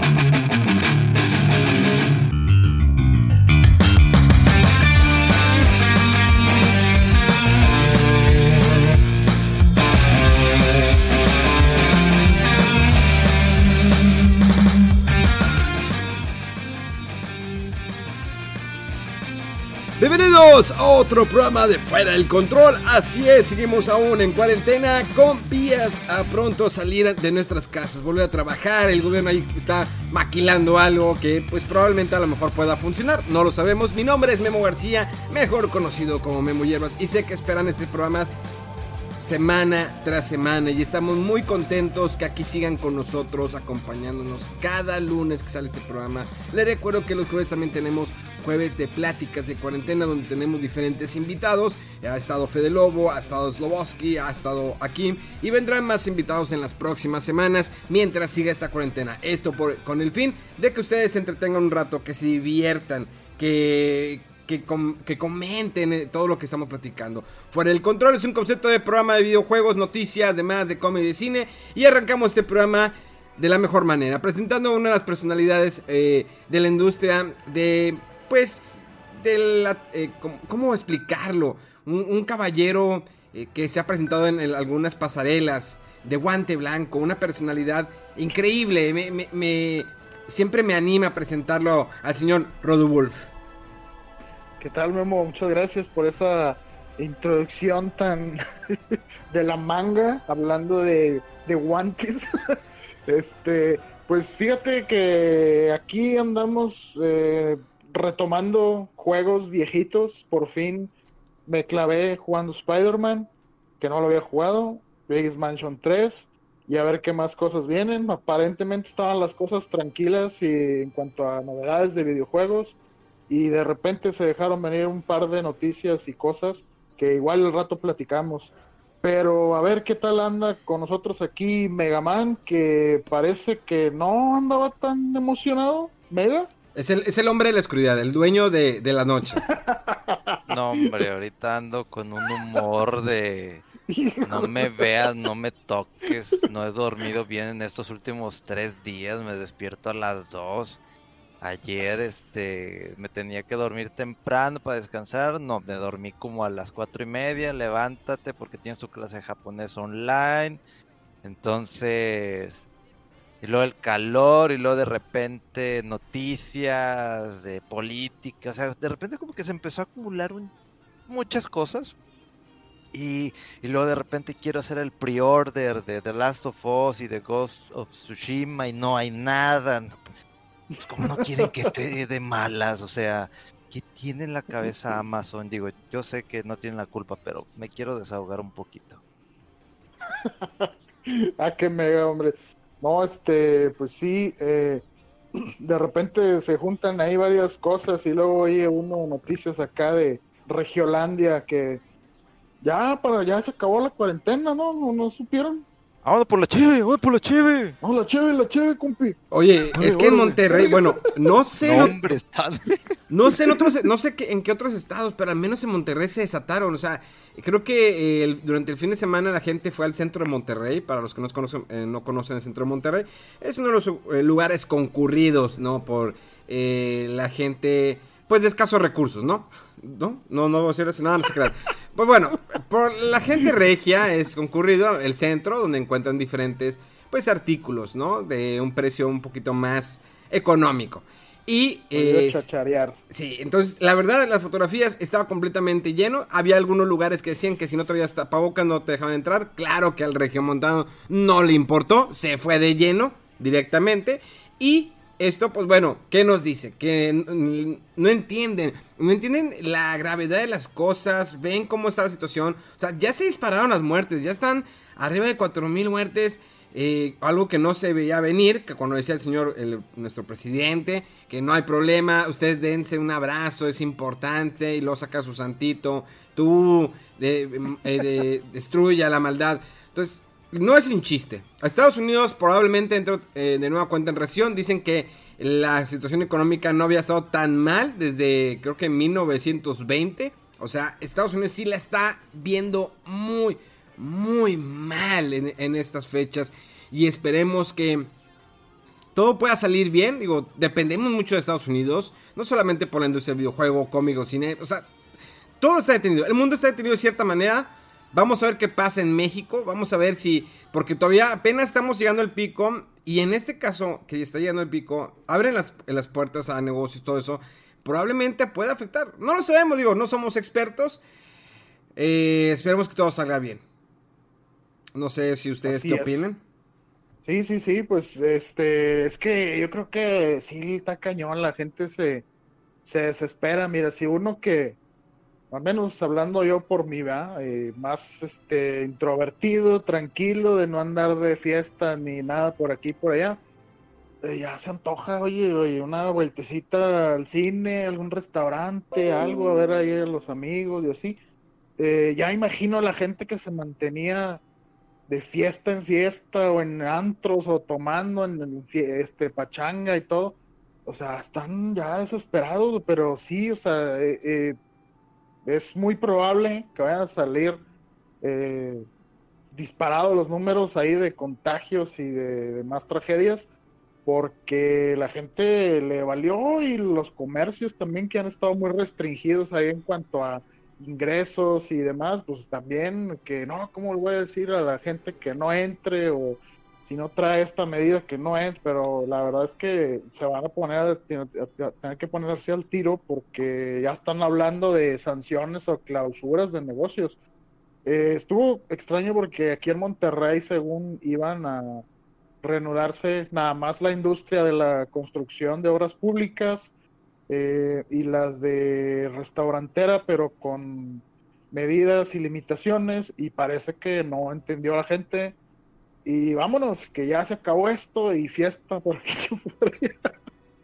thank you. Bienvenidos a otro programa de Fuera del Control. Así es, seguimos aún en cuarentena con vías a pronto salir de nuestras casas, volver a trabajar. El gobierno ahí está maquilando algo que pues probablemente a lo mejor pueda funcionar. No lo sabemos. Mi nombre es Memo García, mejor conocido como Memo Hierbas y sé que esperan este programa semana tras semana y estamos muy contentos que aquí sigan con nosotros acompañándonos cada lunes que sale este programa. Les recuerdo que los jueves también tenemos jueves de pláticas de cuarentena donde tenemos diferentes invitados. Ha estado Fede Lobo, ha estado Sloboski, ha estado aquí y vendrán más invitados en las próximas semanas mientras siga esta cuarentena. Esto por, con el fin de que ustedes se entretengan un rato, que se diviertan, que, que, que, comenten todo lo que estamos platicando. Fuera del control es un concepto de programa de videojuegos, noticias, además de cómic y de cine. Y arrancamos este programa de la mejor manera, presentando a una de las personalidades eh, de la industria de, pues, de eh, ¿cómo, explicarlo? Un, caballero eh, que se ha presentado en, en, algunas pasarelas de guante blanco, una personalidad increíble. Me, me, me, siempre me anima a presentarlo al señor Rodowulf. ¿Qué tal, Memo? Muchas gracias por esa introducción tan de la manga, hablando de, de guantes. este, pues fíjate que aquí andamos eh, retomando juegos viejitos. Por fin me clavé jugando Spider-Man, que no lo había jugado, Biggest Mansion 3, y a ver qué más cosas vienen. Aparentemente estaban las cosas tranquilas y en cuanto a novedades de videojuegos y de repente se dejaron venir un par de noticias y cosas que igual el rato platicamos. Pero a ver qué tal anda con nosotros aquí Megaman, que parece que no andaba tan emocionado. ¿Mega? Es el, es el hombre de la oscuridad, el dueño de, de la noche. No, hombre, ahorita ando con un humor de... No me veas, no me toques. No he dormido bien en estos últimos tres días. Me despierto a las dos. Ayer este me tenía que dormir temprano para descansar, no, me dormí como a las cuatro y media, levántate porque tienes tu clase de japonés online. Entonces, y luego el calor, y luego de repente noticias de política, o sea, de repente como que se empezó a acumular muchas cosas. Y, y, luego de repente quiero hacer el pre-order de The Last of Us y de Ghost of Tsushima y no hay nada. Pues como no quieren que esté de malas, o sea, que tiene en la cabeza Amazon. Digo, yo sé que no tienen la culpa, pero me quiero desahogar un poquito. ah, qué mega, hombre. No, este, pues sí, eh, de repente se juntan ahí varias cosas y luego oye uno noticias acá de Regiolandia que ya para ya se acabó la cuarentena. ¿No, no supieron? Vamos por la cheve, vamos por la cheve. Vamos la cheve, la cheve, compi. Oye, es que en Monterrey, bueno, no sé. No, hombre, no sé en otros, no sé en qué otros estados, pero al menos en Monterrey se desataron. O sea, creo que eh, durante el fin de semana la gente fue al centro de Monterrey. Para los que no conocen, eh, no conocen el centro de Monterrey, es uno de los eh, lugares concurridos, ¿no? Por la gente, pues de escasos recursos, ¿no? ¿No? No, no voy a decir eso, nada, no se crean. Pues bueno, por la gente regia es concurrido el centro donde encuentran diferentes pues artículos, ¿no? De un precio un poquito más económico. Y eh, chacharear. Sí, entonces la verdad las fotografías estaba completamente lleno. Había algunos lugares que decían que si no traías tapabocas no te dejaban entrar. Claro que al montano no le importó, se fue de lleno directamente. Y esto, pues bueno, ¿qué nos dice? Que no entienden, no entienden la gravedad de las cosas, ven cómo está la situación. O sea, ya se dispararon las muertes, ya están arriba de 4.000 muertes. eh, algo que no se veía venir, que cuando decía el señor, nuestro presidente, que no hay problema, ustedes dense un abrazo, es importante, y luego saca su santito, tú eh, destruya la maldad. Entonces, no es un chiste. Estados Unidos probablemente entró eh, de nueva cuenta en recesión, dicen que la situación económica no había estado tan mal desde creo que 1920. O sea, Estados Unidos sí la está viendo muy, muy mal en, estas fechas. Y esperemos que todo pueda salir bien. Digo, dependemos mucho de Estados Unidos. No solamente por la industria del videojuego, cómico, cine. O sea, todo está detenido. El mundo está detenido de cierta manera. Vamos a ver qué pasa en México. Vamos a ver si. Porque todavía apenas estamos llegando al pico. Y en este caso, que está llegando al pico, abren las, las puertas a negocios y todo eso. Probablemente pueda afectar. No lo sabemos, digo, no somos expertos. Eh, esperemos que todo salga bien. No sé si ustedes qué opinan. Sí, sí, sí, pues este, es que yo creo que sí está cañón, la gente se, se desespera. Mira, si uno que, al menos hablando yo por mí, ¿verdad? Eh, más este, introvertido, tranquilo, de no andar de fiesta ni nada por aquí por allá, eh, ya se antoja, oye, oye, una vueltecita al cine, algún restaurante, algo, a ver ahí a los amigos y así. Eh, ya imagino a la gente que se mantenía de fiesta en fiesta o en antros o tomando en, este pachanga y todo. O sea, están ya desesperados, pero sí, o sea, eh, eh, es muy probable que vayan a salir eh, disparados los números ahí de contagios y de, más tragedias, porque la gente le valió y los comercios también que han estado muy restringidos ahí en cuanto a ingresos y demás, pues también que no, ¿cómo le voy a decir a la gente que no entre o si no trae esta medida que no entre? Pero la verdad es que se van a poner a, tener que ponerse al tiro porque ya están hablando de sanciones o clausuras de negocios. Eh, estuvo extraño porque aquí en Monterrey, según iban a reanudarse nada más la industria de la construcción de obras públicas, eh, y las de restaurantera, pero con medidas y limitaciones y parece que no entendió la gente. Y vámonos, que ya se acabó esto y fiesta por aquí.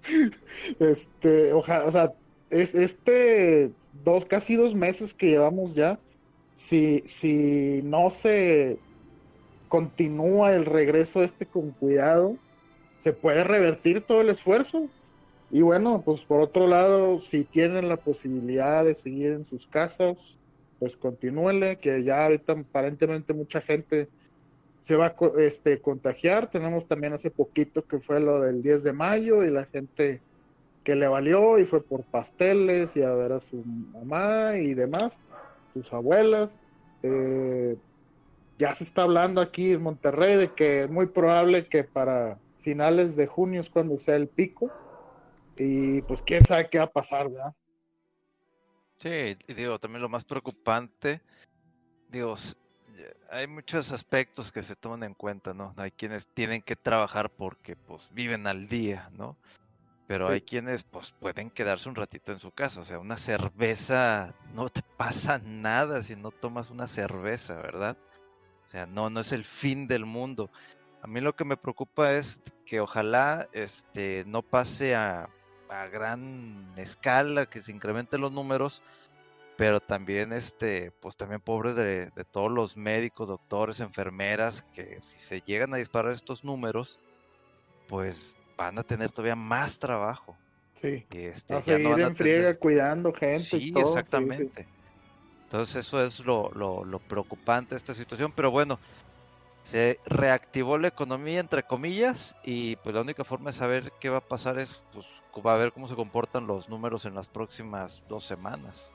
este, ojalá, o sea, es, este dos, casi dos meses que llevamos ya, si, si no se continúa el regreso este con cuidado, se puede revertir todo el esfuerzo. Y bueno, pues por otro lado, si tienen la posibilidad de seguir en sus casas, pues continúenle, que ya ahorita aparentemente mucha gente se va a este, contagiar. Tenemos también hace poquito que fue lo del 10 de mayo y la gente que le valió y fue por pasteles y a ver a su mamá y demás, sus abuelas. Eh, ya se está hablando aquí en Monterrey de que es muy probable que para finales de junio es cuando sea el pico y pues quién sabe qué va a pasar, ¿verdad? Sí, digo, también lo más preocupante, digo, hay muchos aspectos que se toman en cuenta, ¿no? Hay quienes tienen que trabajar porque pues viven al día, ¿no? Pero hay quienes pues pueden quedarse un ratito en su casa, o sea, una cerveza, no te pasa nada si no tomas una cerveza, ¿verdad? O sea, no, no es el fin del mundo. A mí lo que me preocupa es que ojalá este, no pase a, a gran escala, que se incrementen los números, pero también este, pues también pobres de, todos los médicos, doctores, enfermeras, que si se llegan a disparar estos números, pues van a tener todavía más trabajo. Sí. Y este, a seguir en friega cuidando gente. Sí, y todo, exactamente. Entonces eso es lo, lo, lo preocupante de esta situación, pero bueno, se reactivó la economía entre comillas y pues la única forma de saber qué va a pasar es pues va a ver cómo se comportan los números en las próximas dos semanas.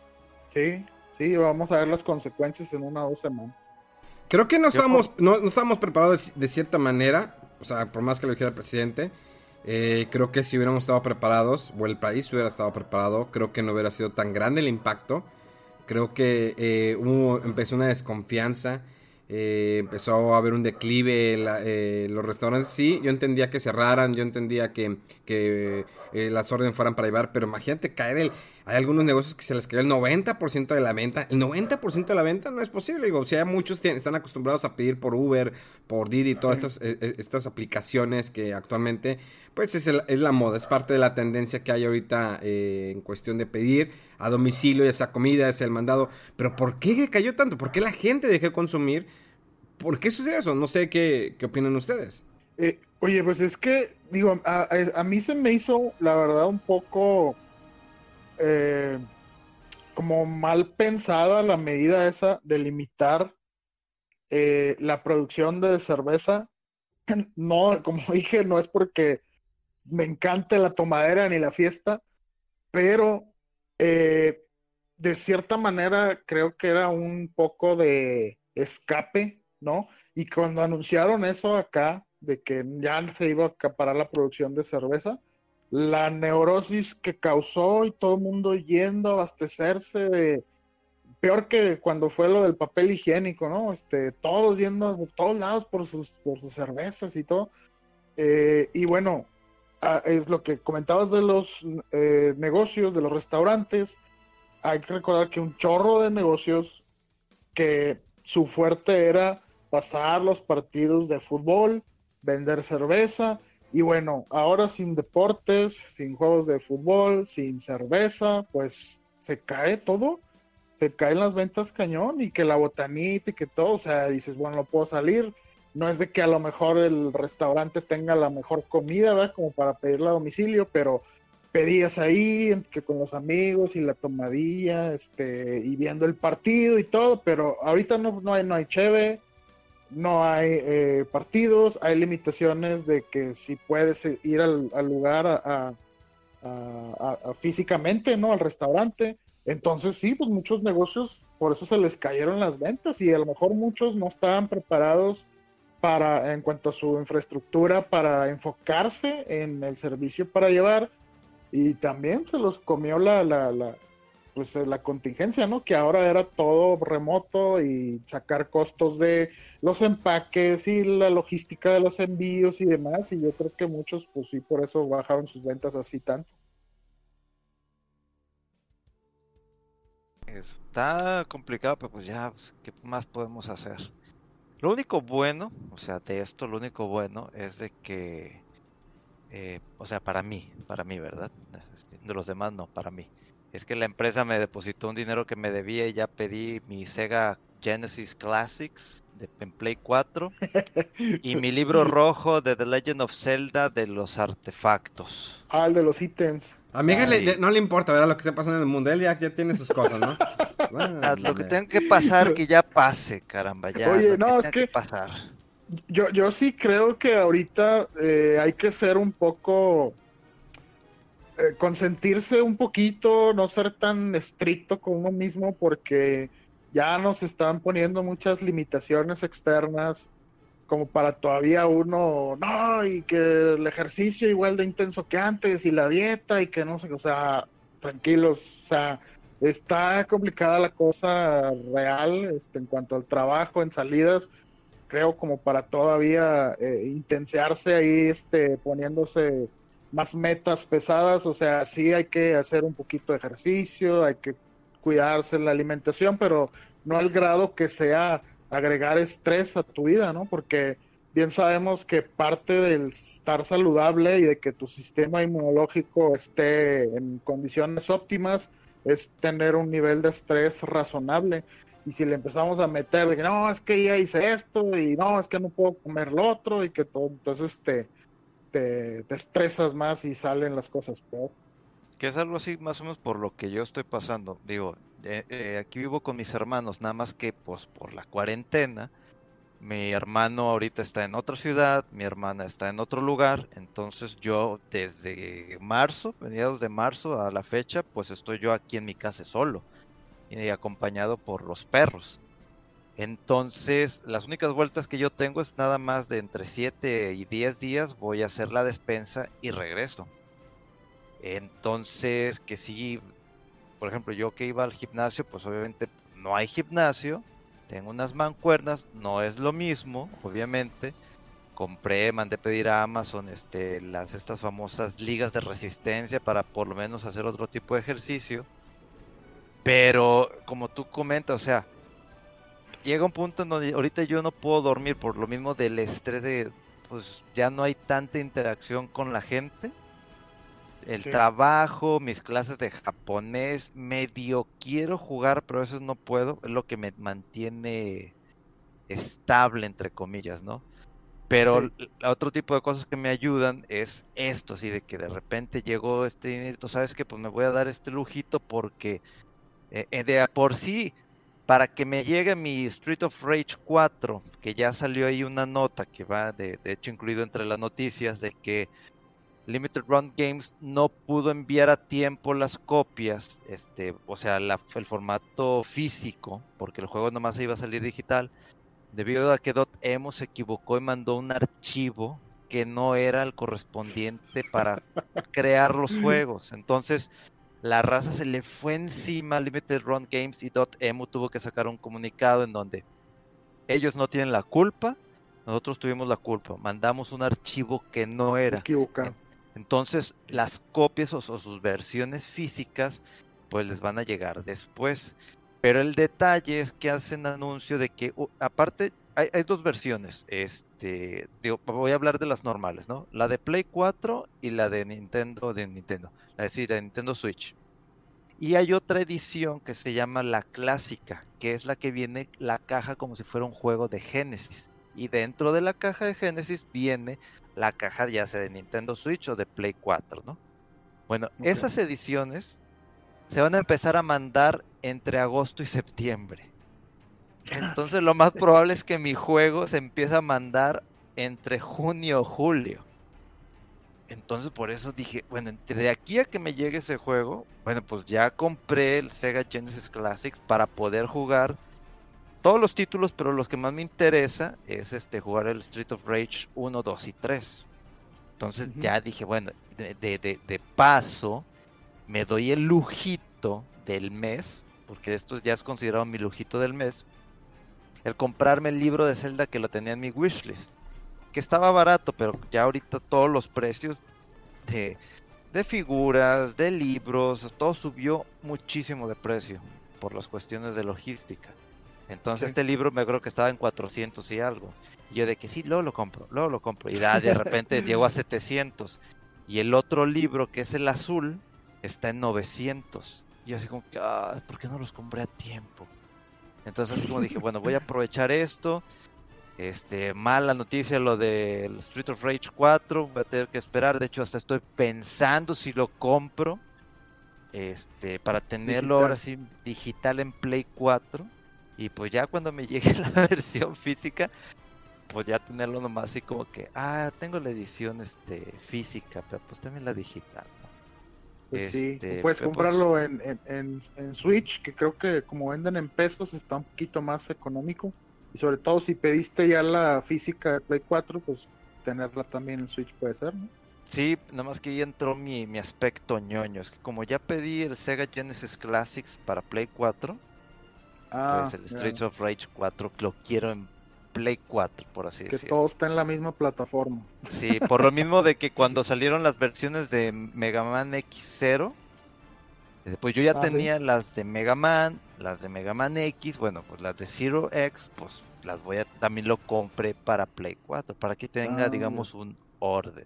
Sí, sí, vamos a ver las consecuencias en una o dos semanas. Creo que no estamos, no, estamos preparados de, cierta manera, o sea, por más que lo dijera el presidente, eh, creo que si hubiéramos estado preparados, o el país hubiera estado preparado, creo que no hubiera sido tan grande el impacto. Creo que eh, hubo, empezó una desconfianza eh, empezó a haber un declive, eh, los restaurantes sí, yo entendía que cerraran, yo entendía que, que eh, las órdenes fueran para llevar, pero imagínate caer el, hay algunos negocios que se les cayó el 90% de la venta. El 90% de la venta no es posible. Digo, o sea, muchos están acostumbrados a pedir por Uber, por Didi, todas estas, eh, estas aplicaciones que actualmente, pues es, es, la moda, es parte de la tendencia que hay ahorita eh, en cuestión de pedir a domicilio esa comida, es el mandado. Pero ¿por qué cayó tanto? ¿Por qué la gente dejó de consumir? ¿Por qué sucede eso? No sé qué, qué opinan ustedes. oye, pues es que, digo, a, a mí se me hizo, la verdad, un poco eh, como mal pensada la medida esa de limitar eh, la producción de cerveza. No, como dije, no es porque me encante la tomadera ni la fiesta, pero eh, de cierta manera creo que era un poco de escape, ¿no? Y cuando anunciaron eso acá, de que ya se iba a acaparar la producción de cerveza, la neurosis que causó y todo el mundo yendo a abastecerse peor que cuando fue lo del papel higiénico, ¿no? Este, todos yendo a todos lados por sus, por sus cervezas y todo. Eh, y bueno, es lo que comentabas de los eh, negocios, de los restaurantes. Hay que recordar que un chorro de negocios que su fuerte era pasar los partidos de fútbol, vender cerveza y bueno, ahora sin deportes, sin juegos de fútbol, sin cerveza, pues se cae todo. Se caen las ventas cañón y que la botanita y que todo, o sea, dices, bueno, no puedo salir. No es de que a lo mejor el restaurante tenga la mejor comida, ¿verdad? Como para pedirla a domicilio, pero pedías ahí que con los amigos y la tomadilla, este, y viendo el partido y todo, pero ahorita no, no hay, no hay cheve, no hay eh, partidos, hay limitaciones de que si puedes ir al, lugar a, físicamente, ¿no? Al restaurante. Entonces sí, pues muchos negocios, por eso se les cayeron las ventas y a lo mejor muchos no estaban preparados para, en cuanto a su infraestructura, para enfocarse en el servicio para llevar y también se los comió la, la, pues eh, la contingencia, ¿no? Que ahora era todo remoto y sacar costos de los empaques y la logística de los envíos y demás. Y yo creo que muchos, pues sí, por eso bajaron sus ventas así tanto. Está complicado, pero pues ya, pues, ¿qué más podemos hacer? Lo único bueno, o sea, de esto, lo único bueno es de que, eh, o sea, para mí, para mí, ¿verdad? De los demás no, para mí es que la empresa me depositó un dinero que me debía y ya pedí mi Sega Genesis Classics de Play 4 y mi libro rojo de The Legend of Zelda de los artefactos. Ah, el de los ítems. A Miguel le, no le importa, ¿verdad? Lo que está pasando en el mundo. Él ya, tiene sus cosas, ¿no? lo que tenga que pasar, que ya pase, caramba. Ya, Oye, no, es que, pasar. Yo, yo sí creo que ahorita eh, hay que ser un poco eh, consentirse un poquito, no ser tan estricto con uno mismo porque ya nos están poniendo muchas limitaciones externas como para todavía uno, no, y que el ejercicio igual de intenso que antes y la dieta y que no sé, o sea, tranquilos, o sea, está complicada la cosa real este, en cuanto al trabajo, en salidas, creo como para todavía eh, intensearse ahí, este, poniéndose más metas pesadas, o sea, sí hay que hacer un poquito de ejercicio, hay que cuidarse la alimentación, pero no al grado que sea agregar estrés a tu vida, ¿no? Porque bien sabemos que parte del estar saludable y de que tu sistema inmunológico esté en condiciones óptimas es tener un nivel de estrés razonable. Y si le empezamos a meter que no, es que ya hice esto y no, es que no puedo comer lo otro y que todo, entonces este te, estresas más y salen las cosas peor. Que es algo así más o menos por lo que yo estoy pasando. Digo, eh, eh, aquí vivo con mis hermanos, nada más que pues por la cuarentena. Mi hermano ahorita está en otra ciudad, mi hermana está en otro lugar, entonces yo desde marzo, mediados de marzo a la fecha, pues estoy yo aquí en mi casa solo y acompañado por los perros. Entonces, las únicas vueltas que yo tengo es nada más de entre 7 y 10 días, voy a hacer la despensa y regreso. Entonces, que si, por ejemplo, yo que iba al gimnasio, pues obviamente no hay gimnasio, tengo unas mancuernas, no es lo mismo, obviamente. compré, mandé pedir a Amazon este, las estas famosas ligas de resistencia para por lo menos hacer otro tipo de ejercicio. Pero como tú comentas, o sea, llega un punto en donde ahorita yo no puedo dormir por lo mismo del estrés de, pues ya no hay tanta interacción con la gente. El trabajo, mis clases de japonés, medio quiero jugar, pero eso no puedo, es lo que me mantiene estable, entre comillas, ¿no? Pero otro tipo de cosas que me ayudan es esto, así de que de repente llegó este dinero, ¿sabes que Pues me voy a dar este lujito porque eh, eh, de por sí, para que me llegue mi Street of Rage 4, que ya salió ahí una nota que va de, de hecho incluido entre las noticias de que Limited Run Games no pudo enviar a tiempo las copias, este, o sea, el formato físico, porque el juego nomás iba a salir digital debido a que Emo se equivocó y mandó un archivo que no era el correspondiente para crear los juegos. Entonces, la raza se le fue encima a Limited Run Games y Emo tuvo que sacar un comunicado en donde ellos no tienen la culpa, nosotros tuvimos la culpa. Mandamos un archivo que no era. Equivocado. Entonces, las copias o sus versiones físicas, pues les van a llegar después. Pero el detalle es que hacen anuncio de que, aparte, hay, dos versiones. Este, voy a hablar de las normales, ¿no? La de Play 4 y la de Nintendo, de Nintendo, la de Nintendo Switch. Y hay otra edición que se llama la clásica, que es la que viene la caja como si fuera un juego de Genesis. Y dentro de la caja de Genesis viene la caja ya sea de Nintendo Switch o de Play 4, ¿no? Bueno, esas ediciones se van a empezar a mandar entre agosto y septiembre. Entonces lo más probable es que mi juego se empiece a mandar entre junio o julio. Entonces por eso dije, bueno, entre aquí a que me llegue ese juego, bueno, pues ya compré el Sega Genesis Classics para poder jugar todos los títulos, pero los que más me interesa es este jugar el Street of Rage 1, 2 y 3. Entonces ya dije, bueno, de, de, de paso, me doy el lujito del mes, porque esto ya es considerado mi lujito del mes, el comprarme el libro de Zelda que lo tenía en mi wishlist, que estaba barato, pero ya ahorita todos los precios de, de figuras, de libros, todo subió muchísimo de precio por las cuestiones de logística. Entonces este libro me creo que estaba en 400 y algo. Y yo de que sí, luego lo compro, luego lo compro. Y de repente llegó a 700. Y el otro libro, que es el azul, está en 900. Y así como que, ah, ¿por qué no los compré a tiempo? Entonces así como dije, bueno, voy a aprovechar esto. Este, mala noticia lo del Street of Rage 4, voy a tener que esperar, de hecho hasta estoy pensando si lo compro. Este, para tenerlo ahora sí digital en Play 4 y pues ya cuando me llegue la versión física, pues ya tenerlo nomás así como que, ah, tengo la edición este física, pero pues también la digital. Pues sí, este, puedes pues comprarlo en, en, Switch, que creo que como venden en pesos está un poquito más económico. Y sobre todo si pediste ya la física de Play 4, pues tenerla también en Switch puede ser, ¿no? Sí, nada más que ahí entró mi, mi aspecto ñoño. Es que como ya pedí el Sega Genesis Classics para Play 4, ah, pues el Streets of Rage 4 lo quiero en Play 4, por así decirlo. Que todo está en la misma plataforma. Sí, por lo mismo de que cuando salieron las versiones de Mega Man X0, eh, pues yo ya ah, tenía las de Mega Man, las de Mega Man X, bueno, pues las de Zero X, pues las voy a, también lo compré para Play 4, para que tenga, ah, digamos, un orden.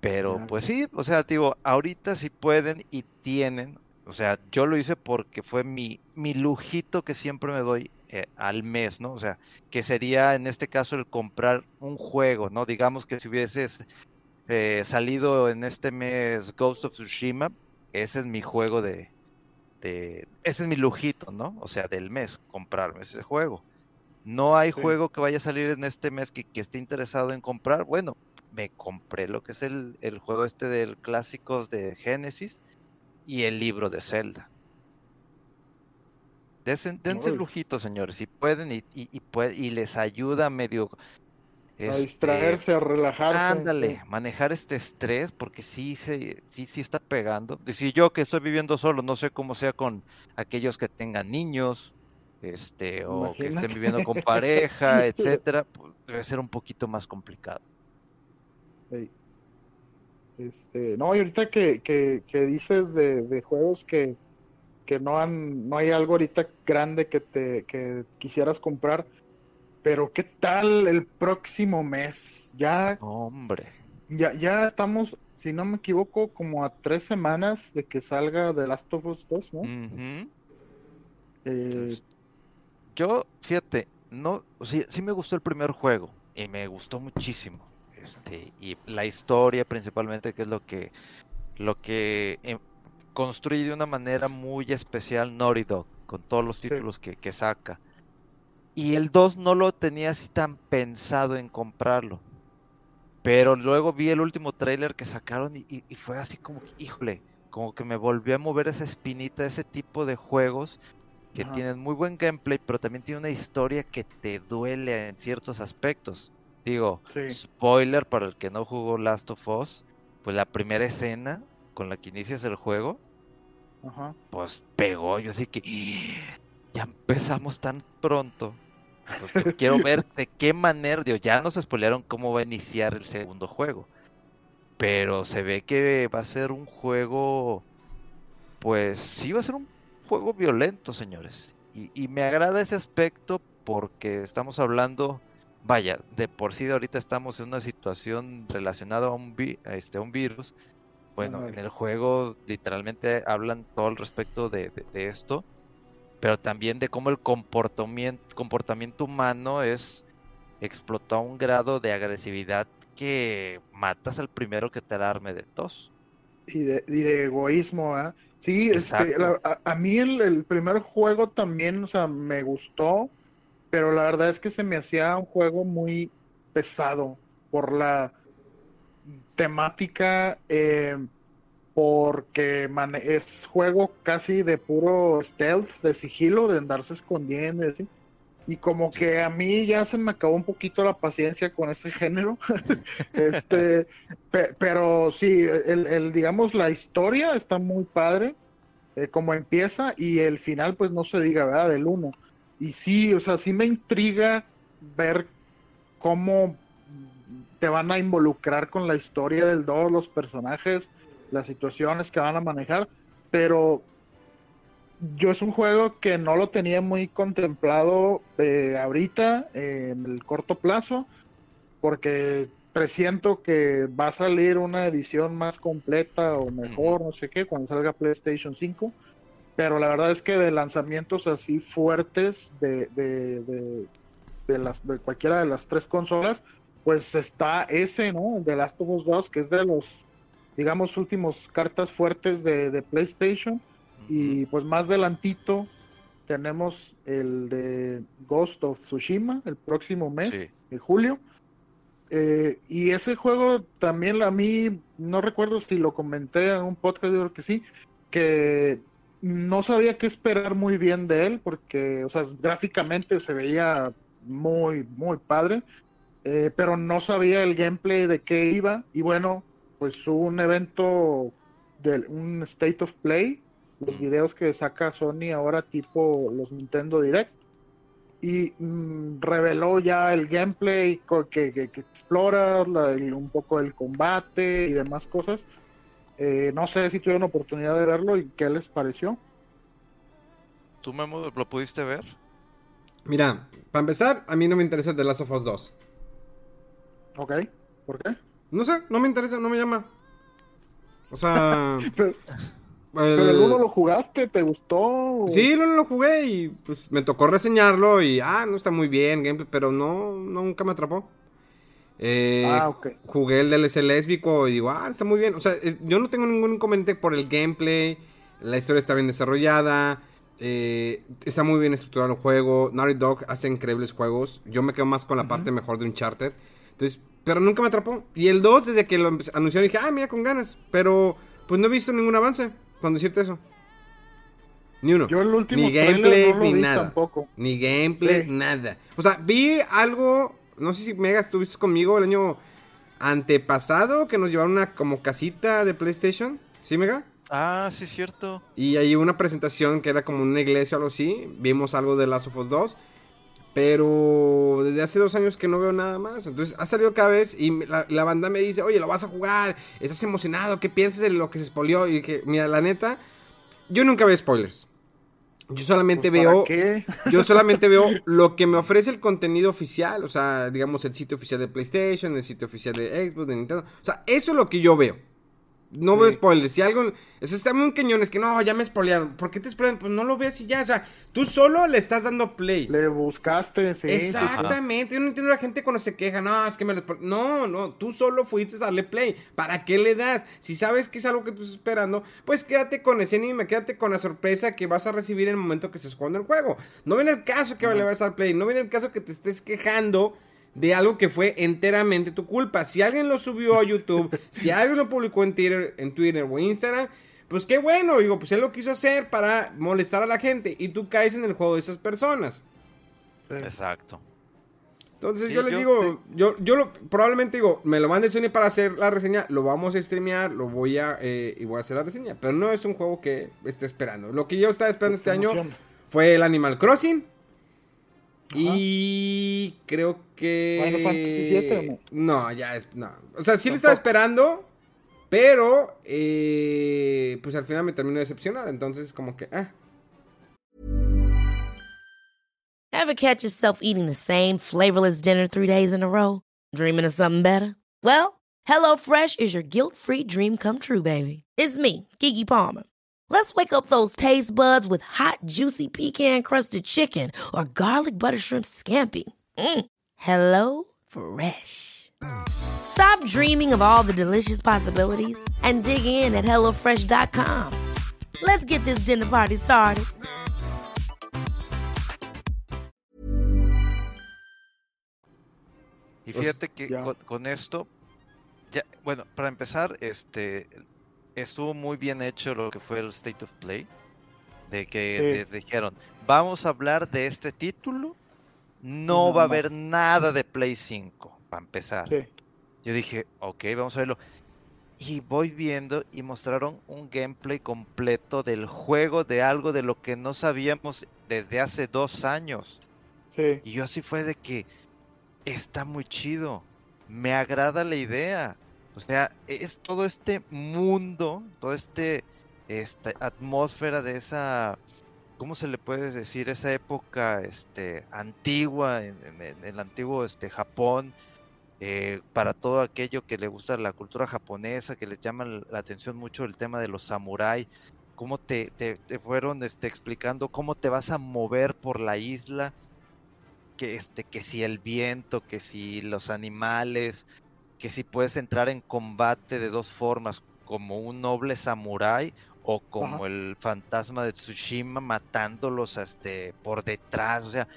Pero pues sí, o sea, digo, ahorita sí pueden y tienen, o sea, yo lo hice porque fue mi, mi lujito que siempre me doy eh, al mes, ¿no? O sea, que sería en este caso el comprar un juego, ¿no? Digamos que si hubieses eh, salido en este mes Ghost of Tsushima, ese es mi juego de, ese es mi lujito, ¿no? O sea, del mes, comprarme ese juego. No hay juego que vaya a salir en este mes que, esté interesado en comprar. Bueno, me compré lo que es el, el juego este del clásicos de Genesis y el libro de Zelda. dense lujito, señores, si pueden y, y, les ayuda medio... a este, distraerse, a relajarse. Ándale, manejar este estrés, porque sí, se, sí, sí está pegando. Decir yo que estoy viviendo solo, no sé cómo sea con aquellos que tengan niños, este, o que estén viviendo con pareja, etcétera, pues, debe ser un poquito más complicado. Ey. Este, no, y ahorita que, que, que dices de, de juegos que, que no han, no hay algo ahorita grande que te que quisieras comprar, pero ¿qué tal el próximo mes? Ya, Hombre, ya, ya estamos, si no me equivoco, como a tres semanas de que salga The Last of Us 2, ¿no? Eh, Yo, fíjate, no, sí, sí me gustó el primer juego y me gustó muchísimo. Este, y la historia principalmente, que es lo que, lo que eh, construye de una manera muy especial Naughty Dog, con todos los títulos que, que saca. Y el 2 no lo tenía así tan pensado en comprarlo. Pero luego vi el último tráiler que sacaron y, y- y fue así como que, híjole, como que me volvió a mover esa espinita, ese tipo de juegos que Ajá. tienen muy buen gameplay, pero también tiene una historia que te duele en ciertos aspectos. Digo, sí, spoiler para el que no jugó Last of Us, pues la primera escena con la que inicias el juego, ajá. pues pegó. Yo así que ya empezamos tan pronto. Pues quiero ver de qué manera, digo, ya nos spoilearon cómo va a iniciar el segundo juego. Pero se ve que va a ser un juego, pues sí va a ser un juego violento, señores. Y, y me agrada ese aspecto porque estamos hablando, vaya, de por sí de ahorita estamos en una situación relacionada a un, vi- a este, a un virus. Bueno, en el juego literalmente hablan todo al respecto de, de- de esto, pero también de cómo el comportamiento, comportamiento humano es explotado a un grado de agresividad que matas al primero que te alarme de tos. Y de, y de egoísmo, ¿ah? Sí, este, la- a, a mí el, el primer juego también, o sea, me gustó, pero la verdad es que se me hacía un juego muy pesado por la temática, eh, porque es juego casi de puro stealth, de sigilo, de andarse escondiendo y así. Y como que a mí ya se me acabó un poquito la paciencia con ese género. Este, pe- pero sí, el, el, digamos, la historia está muy padre, eh, como empieza, y el final, pues no se diga, ¿verdad? Del uno. Y sí, o sea, sí me intriga ver cómo te van a involucrar con la historia del 2, los personajes, las situaciones que van a manejar, pero yo es un juego que no lo tenía muy contemplado eh, ahorita, eh, en el corto plazo, porque presiento que va a salir una edición más completa o mejor, no sé qué, cuando salga PlayStation 5. Pero la verdad es que de lanzamientos así fuertes de, de, de, de las, de cualquiera de las tres consolas, pues está ese, ¿no? El de Last of Us 2, que es de los, digamos, últimos cartas fuertes de, de PlayStation. Y pues más adelantito tenemos el de Ghost of Tsushima el próximo mes, Sí. de julio. Eh, y ese juego también a mí, no recuerdo si lo comenté en un podcast, yo creo que sí, que no sabía qué esperar muy bien de él, porque, o sea, gráficamente se veía muy, muy padre, eh, pero no sabía el gameplay de qué iba. Y bueno, pues hubo un evento, de un State of Play, los videos que saca Sony ahora tipo los Nintendo Direct y mm, reveló ya el gameplay que, que, que exploras, la- el- un poco el combate y demás cosas. Eh, no sé si tuvieron oportunidad de verlo y qué les pareció. ¿Tú, Memo, lo pudiste ver? Mira, para empezar, a mí no me interesa The Last of Us 2. ¿Ok? ¿Por qué? No sé, no me interesa, no me llama. O sea. Pero, pero el uno lo jugaste, ¿te gustó? Sí, lo, lo jugué y pues me tocó reseñarlo y ah, no está muy bien, gameplay, pero no, nunca me atrapó. Eh, Ah, ok. Jugué el DLC lésbico y digo, ah, está muy bien. O sea, eh, yo no tengo ningún inconveniente por el gameplay, la historia está bien desarrollada, eh, está muy bien estructurado el juego. Naughty Dog hace increíbles juegos. Yo me quedo más con la parte mejor de Uncharted. Entonces, pero nunca me atrapó. Y el 2, desde que lo anunciaron, dije, ah, mira, con ganas. Pero, pues no he visto ningún avance cuando decirte eso. Ni uno. Yo el último ni gameplays, no ni vi nada. tampoco. Ni gameplay, Sí. nada. O sea, vi algo, no sé si Mega estuviste conmigo el año antepasado que nos llevaron una como casita de PlayStation. ¿Sí, Mega? Ah, sí, es cierto. Y hay una presentación que era como una iglesia o algo así. Vimos algo de Last of Us 2. Pero desde hace dos años que no veo nada más. Entonces ha salido cada vez y la, la banda me dice, oye, lo vas a jugar, estás emocionado, ¿qué piensas de lo que se expolió? Y que, mira, la neta, yo nunca veo spoilers. Yo solamente Pues, ¿para veo. qué? Yo solamente veo lo que me ofrece el contenido oficial. O sea, digamos, el sitio oficial de PlayStation, el sitio oficial de Xbox, de Nintendo. O sea, eso es lo que yo veo. No veo Sí. spoilers. Si algo. Sea, está muy cañón. Es que no, ya me spoilearon. ¿Por qué te spoilean? Pues no lo veas y ya. O sea, tú solo le estás dando play. Le buscaste, sí. sí, sí. Exactamente, yo no entiendo a la gente cuando se queja, no, es que me lo... spo-". No, no, tú solo fuiste a darle play, ¿para qué le das? Si sabes que es algo que tú estás esperando, pues quédate con ese anime, quédate con la sorpresa que vas a recibir en el momento que estés jugando el juego. No viene el caso que le vas a dar play, no viene el caso que te estés quejando de algo que fue enteramente tu culpa. Si alguien lo subió a YouTube, si alguien lo publicó en Twitter, en Twitter o Instagram, pues qué bueno, digo, pues él lo quiso hacer para molestar a la gente y tú caes en el juego de esas personas. Exacto. Entonces Sí, yo les yo- digo, yo, yo lo, probablemente digo, me lo mande Sony para hacer la reseña, lo vamos a streamear, lo voy a, eh, y voy a hacer la reseña, pero no es un juego que esté esperando. Lo que yo estaba esperando este Te año fue el Animal Crossing. Ajá. Y creo que... Final Fantasy VII, ¿o No, ya es... No. O sea, sí lo estaba esperando, pero... eh, pues al final me terminó decepcionado, entonces como que... Ah. Ever catch yourself eating the same flavorless dinner three days in a row? Dreaming of something better? Well, HelloFresh is your guilt free dream come true, baby. It's me, Kiki Palmer. Let's wake up those taste buds with hot, juicy pecan crusted chicken or garlic butter shrimp scampi. Mm. Hello Fresh. Stop dreaming of all the delicious possibilities and dig in at HelloFresh.com. Let's get this dinner party started. Y fíjate que ya. con, con esto, ya, bueno, para empezar, este estuvo muy bien hecho lo que fue el State of Play. De que Sí. les dijeron, vamos a hablar de este título, no nada va a haber nada de Play 5, para empezar. Sí. Yo dije, ok, vamos a verlo. Y voy viendo y mostraron un gameplay completo del juego, de algo de lo que no sabíamos desde hace dos años. Sí. Y yo así fue de que está muy chido. Me agrada la idea. O sea, es todo este mundo, todo este esta atmósfera de esa ¿cómo se le puede decir? Esa época este antigua en, en- el antiguo este Japón eh, para todo aquello que le gusta la cultura japonesa, que les llama la atención mucho el tema de los samurái, cómo te, te- te fueron este, explicando cómo te vas a mover por la isla, que, este, que si el viento, que si los animales, que si puedes entrar en combate de dos formas, como un noble samurái o como Ajá. el fantasma de Tsushima matándolos este, por detrás, o sea,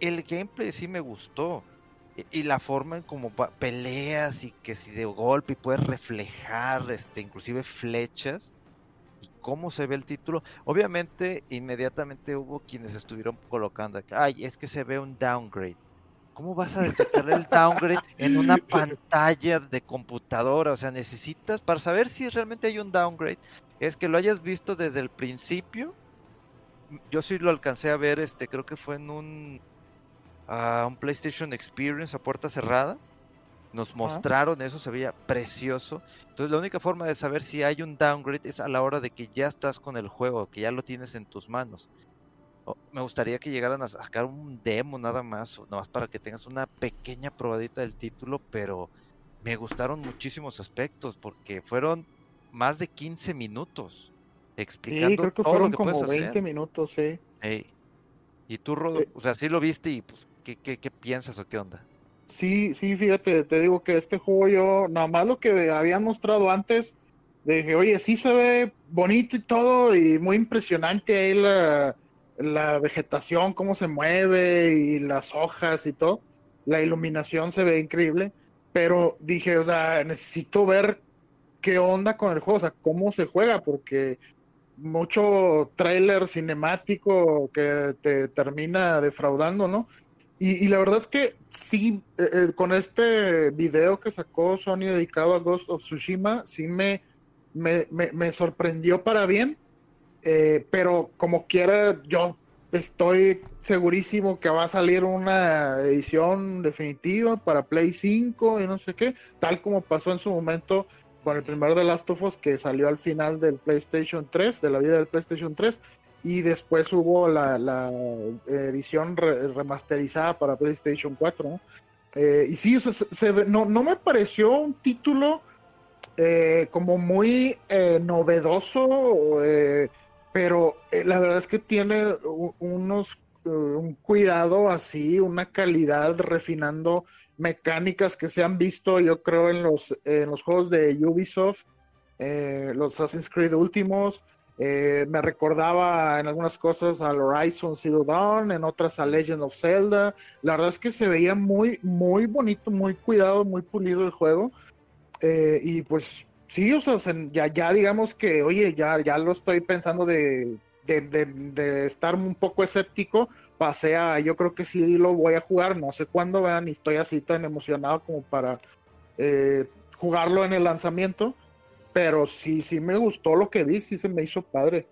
el gameplay sí me gustó. Y- Y la forma en como peleas y que si de golpe puedes reflejar este, inclusive flechas y cómo se ve el título. Obviamente, inmediatamente hubo quienes estuvieron colocando ay, es que se ve un downgrade. ¿Cómo vas a detectar el downgrade en una pantalla de computadora? O sea, necesitas, para saber si realmente hay un downgrade, es que lo hayas visto desde el principio. Yo sí lo alcancé a ver, este, creo que fue en un, ah, un PlayStation Experience a puerta cerrada. Nos mostraron eso, se veía precioso. Entonces la única forma de saber si hay un downgrade es a la hora de que ya estás con el juego, que ya lo tienes en tus manos. Me gustaría que llegaran a sacar un demo nada más, o nada más para que tengas una pequeña probadita del título, pero me gustaron muchísimos aspectos porque fueron más de 15 minutos explicando Sí, creo que todo fueron lo que como puedes 20 hacer. minutos, sí. Y tú, Rodo, Eh. o sea, sí lo viste y pues, ¿qué, qué, qué piensas o qué onda? Sí, sí, fíjate, te digo que este juego yo, nada más lo que habían mostrado antes, dije, oye, sí se ve bonito y todo, y muy impresionante ahí la, la vegetación, cómo se mueve, y las hojas y todo. La iluminación se ve increíble, pero dije, o sea, necesito ver qué onda con el juego, o sea, cómo se juega, porque mucho tráiler cinemático que te termina defraudando, ¿no? Y, la verdad es que sí, eh, eh, con este video que sacó Sony dedicado a Ghost of Tsushima, sí me me, me, sorprendió para bien, eh, pero como quiera, yo estoy segurísimo que va a salir una edición definitiva para Play 5 y no sé qué, tal como pasó en su momento con el primer de Last of Us que salió al final del PlayStation 3, de la vida del PlayStation 3, y después hubo la, edición remasterizada para PlayStation 4. Eh, y sí, no, no me pareció un título eh, como muy novedoso, eh, pero la verdad es que tiene unos un cuidado así, una calidad refinando mecánicas que se han visto, yo creo, en los, en los juegos de Ubisoft, los Assassin's Creed últimos. me recordaba en algunas cosas al Horizon Zero Dawn, en otras a Legend of Zelda. La verdad es que se veía muy, muy bonito, muy cuidado, muy pulido el juego. Eh, y pues sí, o sea, ya, ya digamos que, oye, ya, ya lo estoy pensando de, de, estar un poco escéptico, pasé a, yo creo que sí lo voy a jugar, no sé cuándo, vean, y estoy así tan emocionado como para eh, jugarlo en el lanzamiento, pero sí, sí me gustó lo que vi, sí se me hizo padre.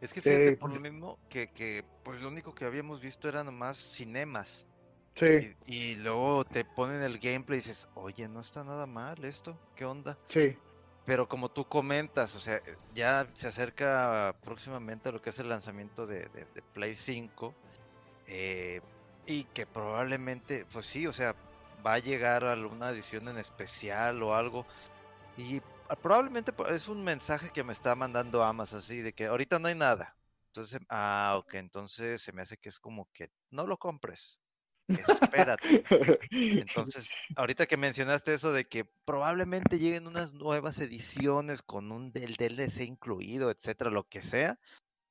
Es que fíjate, eh, por lo mismo que, que, pues lo único que habíamos visto era nomás cinemas. Sí. Y, luego te ponen el gameplay y dices, oye, no está nada mal esto, ¿qué onda? Sí. Pero como tú comentas, o sea, ya se acerca próximamente a lo que es el lanzamiento de, Play 5. Eh, y que probablemente, pues sí, o sea, va a llegar alguna edición en especial o algo. Y probablemente pues, es un mensaje que me está mandando Amazon, así de que ahorita no hay nada. Entonces, ah, ok, entonces se me hace que es como que no lo compres espérate. Entonces, ahorita que mencionaste eso de que probablemente lleguen unas nuevas ediciones con un del DLC incluido, etcétera, lo que sea.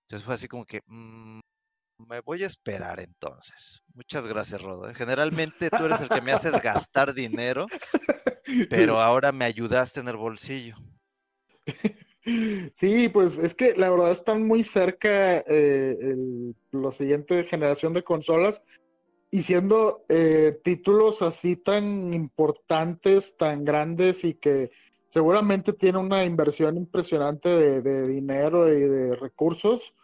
Entonces fue así como que mm, me voy a esperar entonces. Muchas gracias, Rodo. ¿eh? Generalmente tú eres el que me haces gastar dinero, pero ahora me ayudaste en el bolsillo. Sí, pues es que la verdad están muy cerca eh, la siguiente generación de consolas y siendo eh, títulos así tan importantes, tan grandes y que seguramente tiene una inversión impresionante de, dinero y de recursos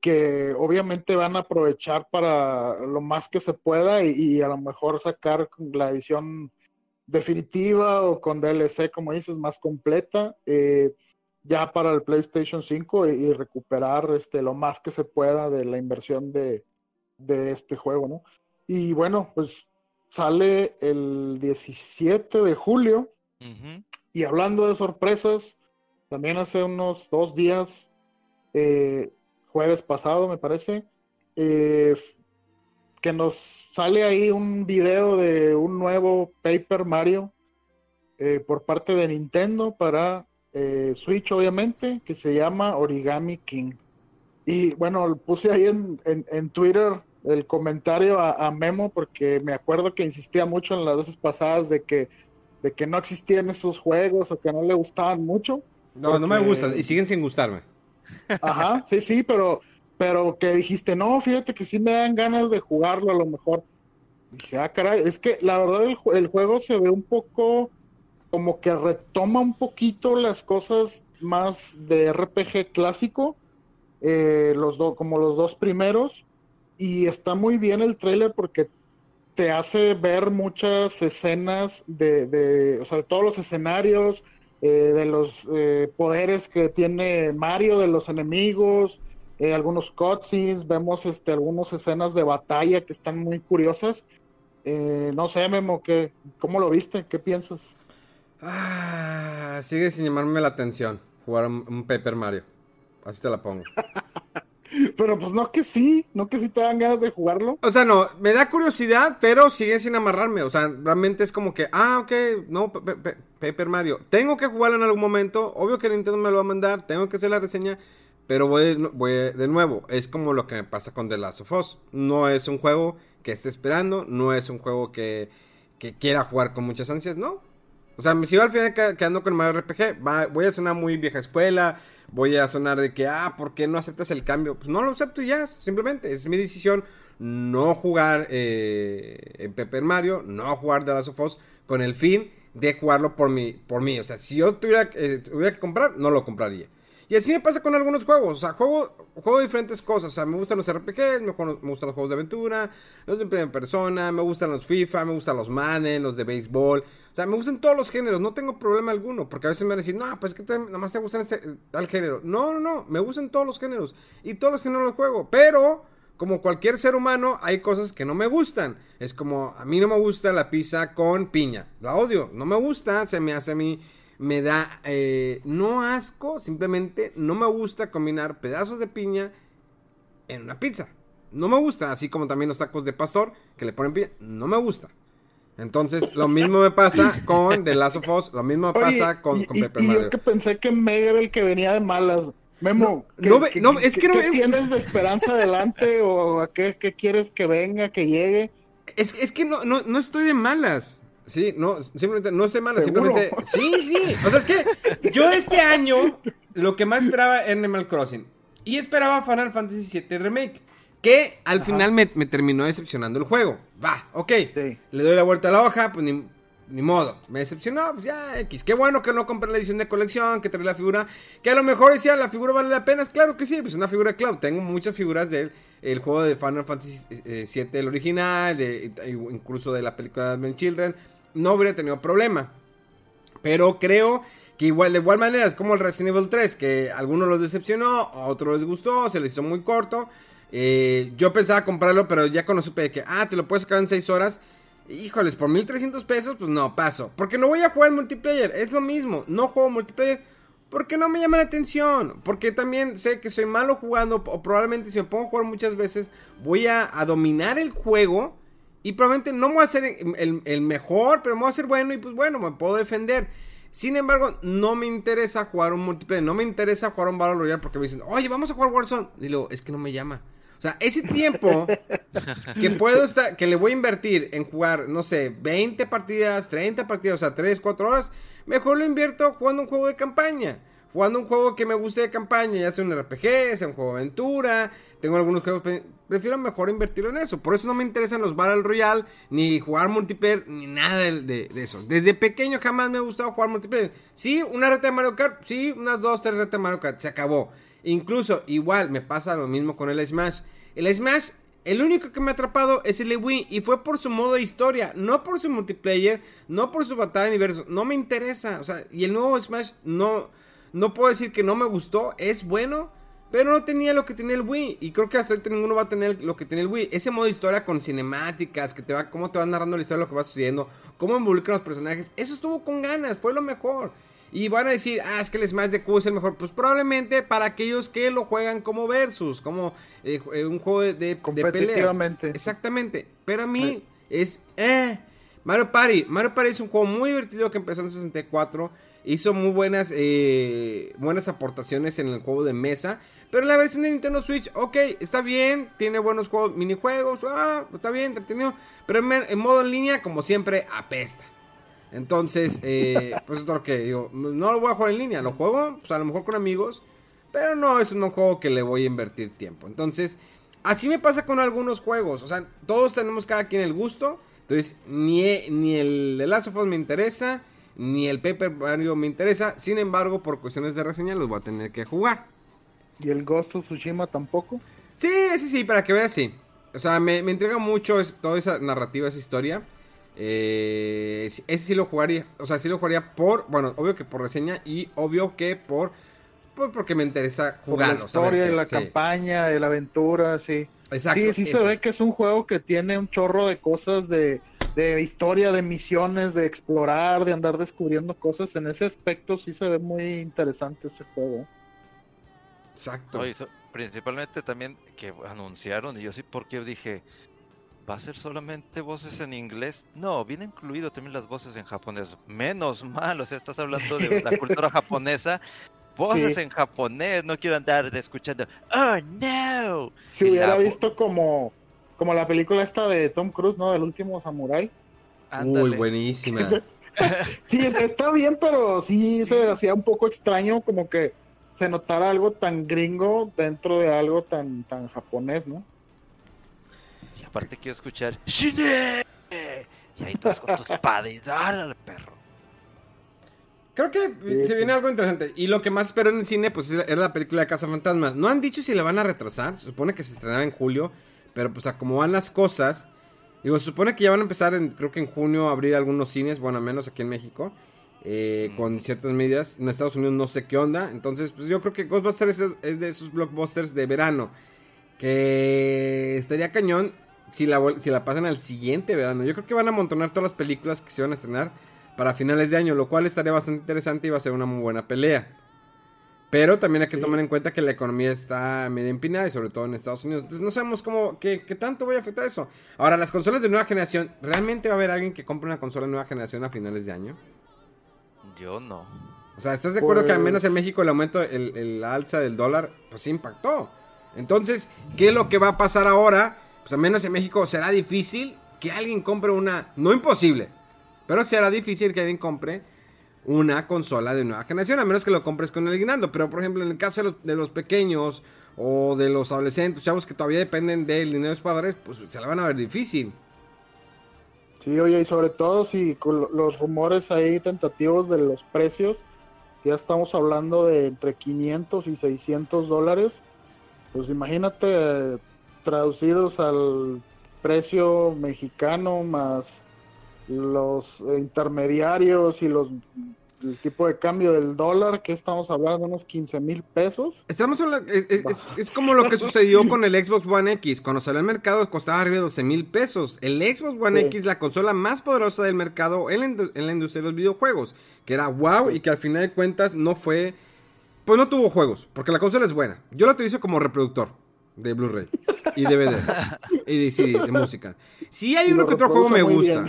que obviamente van a aprovechar para lo más que se pueda y, a lo mejor sacar la edición definitiva o con DLC, como dices, más completa, eh, ya para el PlayStation 5 y, recuperar este, lo más que se pueda de la inversión de, de este juego, ¿no? Y bueno, pues sale el 17 de julio. Y hablando de sorpresas, también hace unos dos días, eh, jueves pasado me parece, eh, que nos sale ahí un video de un nuevo Paper Mario eh, por parte de Nintendo para Switch, obviamente, que se llama Origami King. Y bueno, puse ahí en, en Twitter el comentario a, Memo porque me acuerdo que insistía mucho en las veces pasadas de que, de que no existían esos juegos o que no le gustaban mucho. No, no me gustan y siguen sin gustarme. Ajá, sí, sí, pero, pero que dijiste, no, fíjate que sí me dan ganas de jugarlo a lo mejor. Dije, ah, caray, es que la verdad el, juego se ve un poco como que retoma un poquito las cosas más de RPG clásico, eh, los dos como los dos primeros, y está muy bien el trailer porque te hace ver muchas escenas de, de o sea, de todos los escenarios, eh, de los eh, poderes que tiene Mario, de los enemigos, eh, algunos cutscenes, vemos este, algunas escenas de batalla que están muy curiosas. no sé, Memo, ¿qué, ¿cómo lo viste? ¿Qué piensas? Ah, sigue sin llamarme la atención jugar un, un Paper Mario. Así te la pongo. Pero pues no que sí, no que sí te dan ganas de jugarlo. O sea, no, me da curiosidad, pero sigue sin amarrarme. O sea, realmente es como que, ah, ok, no, Paper Mario. Tengo que jugarlo en algún momento. Obvio que Nintendo me lo va a mandar, tengo que hacer la reseña. Pero voy, voy de nuevo, es como lo que me pasa con The Last of Us. No es un juego que esté esperando, no es un juego que, que quiera jugar con muchas ansias, no. O sea, me sigo al final quedando con Mario RPG. voy a sonar muy vieja escuela voy a sonar de que, ah, ¿por qué no aceptas el cambio? Pues no lo acepto ya, simplemente es mi decisión no jugar eh, en Pepper Mario, no jugar The Last of Us, con el fin de jugarlo por mí, por mí. O sea, si yo tuviera, eh, tuviera que comprar, no lo compraría. Y así me pasa con algunos juegos. O sea, juego, juego diferentes cosas. O sea, me gustan los RPGs, me, gustan los juegos de aventura, los de primera persona, me gustan los FIFA, me gustan los Madden, los de béisbol. O sea, me gustan todos los géneros. No tengo problema alguno. Porque a veces me van a decir, no, pues es que nada más te gustan este, tal género. No, no, no. Me gustan todos los géneros. Y todos los géneros los juego. Pero como cualquier ser humano, hay cosas que no me gustan. Es como, a mí no me gusta la pizza con piña. La odio, no me gusta, se me hace a mí, me da, eh, no asco, simplemente no me gusta combinar pedazos de piña en una pizza. No me gusta, así como también los tacos de pastor que le ponen piña, no me gusta. Entonces, lo mismo me pasa con The Last of Us, lo mismo me pasa con, y, con y- Paper y Mario. yo que pensé que Meg era el que venía de malas. Memo, No, ¿qué, no qué- no, es qué- que no tienes de esperanza adelante o a qué, qué quieres que venga, que llegue? Es, es que no, no, no estoy de malas. Sí, no, simplemente no estoy ¿Seguro? simplemente. Sí, sí. O sea, es que yo este año lo que más esperaba era Animal Crossing. Y esperaba Final Fantasy VII Remake. Que al final me, me terminó decepcionando el juego. Va, ok. Sí. Le doy la vuelta a la hoja, pues ni, ni modo. Me decepcionó, pues ya X. Qué bueno que no compré la edición de colección, que trae la figura. Que a lo mejor decía, la figura vale la pena. Claro que sí, pues una figura de Cloud. Tengo muchas figuras del el juego de Final Fantasy eh, VII, el original, de, incluso de la película de Advent Children. No hubiera tenido problema. Pero creo que igual, de igual manera, es como el Resident Evil 3, que a algunos los decepcionó, a otros les gustó, se les hizo muy corto. Eh, yo pensaba comprarlo, pero ya cuando supe que, ah, te lo puedes sacar en 6 horas. Híjoles, por 1300 pesos, pues no, paso. Porque no voy a jugar multiplayer, es lo mismo. No juego multiplayer porque no me llama la atención. Porque también sé que soy malo jugando, o probablemente si me pongo a jugar muchas veces, voy a dominar el juego. Y probablemente no me voy a ser el, el mejor, pero me voy a ser bueno y pues bueno, me puedo defender. Sin embargo, no me interesa jugar un multiplayer, no me interesa jugar un Battle Royale porque me dicen, oye, vamos a jugar Warzone. Y luego, es que no me llama. O sea, ese tiempo que puedo estar, que le voy a invertir en jugar, no sé, 20 partidas, 30 partidas, o sea, 3, 4 horas, mejor lo invierto jugando un juego de campaña. Jugando un juego que me guste de campaña, ya sea un RPG, sea un juego de aventura. Tengo algunos juegos, prefiero mejor invertirlo en eso. Por eso no me interesan los Battle Royale, ni jugar multiplayer, ni nada de, eso. Desde pequeño jamás me ha gustado jugar multiplayer. Sí, una reta de Mario Kart, sí, unas dos, tres retas de Mario Kart, se acabó. Incluso, igual, me pasa lo mismo con el Smash. El Smash, el único que me ha atrapado es el Wii. Y fue por su modo de historia, no por su multiplayer, no por su batalla de universo. No me interesa. O sea, y el nuevo Smash no, no puedo decir que no me gustó. Es bueno, pero no tenía lo que tenía el Wii. Y creo que hasta ahorita ninguno va a tener lo que tiene el Wii. Ese modo de historia con cinemáticas, que te va, cómo te va narrando la historia de lo que va sucediendo, cómo involucran los personajes. Eso estuvo con ganas, fue lo mejor. Y van a decir, ah, es que el Smash de Q es el mejor. Pues probablemente para aquellos que lo juegan como versus, como eh, un juego de, de, Competitivamente. Exactamente. Pero a mí es, eh. Mario Party. Mario Party es un juego muy divertido que empezó en 64. Hizo muy buenas, eh, buenas aportaciones en el juego de mesa. Pero la versión de Nintendo Switch, ok, está bien. Tiene buenos juegos, minijuegos. Ah, está bien, entretenido. Pero en, en modo en línea, como siempre, apesta. Entonces, eh, pues es lo que digo. No lo voy a jugar en línea. Lo juego, pues a lo mejor con amigos. Pero no es un juego que le voy a invertir tiempo. Entonces, así me pasa con algunos juegos. O sea, todos tenemos cada quien el gusto. Entonces, ni, ni el de Last of Us me interesa. Ni el Paper Mario me interesa. Sin embargo, por cuestiones de reseña, los voy a tener que jugar. ¿Y el Ghost of Tsushima tampoco? Sí, sí, sí, para que veas, sí. O sea, me, me entrega mucho es- toda esa narrativa, esa historia. Eh, ese sí lo jugaría. O sea, sí lo jugaría por. Bueno, obvio que por reseña. Y obvio que por. por- porque me interesa Por la historia, la sí. campaña, de la aventura, sí. Exacto. sí, sí se ve que es un juego que tiene un chorro de cosas de, de historia, de misiones, de explorar, de andar descubriendo cosas. En ese aspecto sí se ve muy interesante ese juego. Exacto. So- principalmente también que anunciaron, y yo sí, porque dije, ¿va a ser solamente voces en inglés? No, viene incluido también las voces en japonés. Menos mal, o sea, estás hablando de la cultura japonesa. Voces Sí. en japonés, no quiero andar de escuchando, oh no. Si Y hubiera la visto como, como la película esta de Tom Cruise, ¿no? Del último Samurai. Uy, Ándale. buenísima. Sí, está bien, pero sí se hacía un poco extraño como que se notara algo tan gringo dentro de algo tan, tan japonés, ¿no? Y aparte quiero escuchar, ¡Shine! Y ahí estás con tu espada y dale al perro. Creo que se viene algo interesante. Y lo que más espero en el cine, pues era la película de Casa Fantasma. No han dicho si la van a retrasar. Se supone que se estrenaba en julio. Pero pues a cómo van las cosas. Digo, se supone que ya van a empezar, en, creo que en junio, a abrir algunos cines. Bueno, al menos aquí en México. Eh, con ciertas medidas. En Estados Unidos no sé qué onda. Entonces, pues yo creo que Ghostbusters es, es de esos blockbusters de verano. Que estaría cañón si la, si la pasan al siguiente verano. Yo creo que van a amontonar todas las películas que se van a estrenar para finales de año, lo cual estaría bastante interesante y va a ser una muy buena pelea. Pero también hay que tomar en cuenta que la economía está medio empinada y sobre todo en Estados Unidos. Entonces no sabemos cómo, qué, tanto voy a afectar eso. Ahora, las consolas de nueva generación, ¿realmente va a haber alguien que compre una consola de nueva generación a finales de año? Yo no. O sea, ¿estás de acuerdo que al menos en pues México el aumento, el, el alza del dólar, pues impactó? Entonces, ¿qué es lo que va a pasar ahora? Pues al menos en México será difícil que alguien compre una, no imposible, pero será difícil que alguien compre una consola de nueva generación, a menos que lo compres con el guinando. Pero, por ejemplo, en el caso de los, pequeños o de los adolescentes, chavos que todavía dependen del dinero de sus padres, pues se la van a ver difícil. Sí, oye, y sobre todo si con los rumores ahí tentativos de los precios, ya estamos hablando de entre 500 y 600 dólares, pues imagínate traducidos al precio mexicano más los intermediarios y los el tipo de cambio del dólar, que estamos hablando de unos 15 mil pesos. Estamos es, como lo que sucedió con el Xbox One X. Cuando salió al mercado costaba arriba de 12 mil pesos. El Xbox One X, la consola más poderosa del mercado en la, industria de los videojuegos. Que era wow y que al final de cuentas no fue... Pues no tuvo juegos, porque la consola es buena. Yo la utilizo como reproductor de Blu-ray y DVD y de, CD, de música. Si hay uno que otro juego me gusta.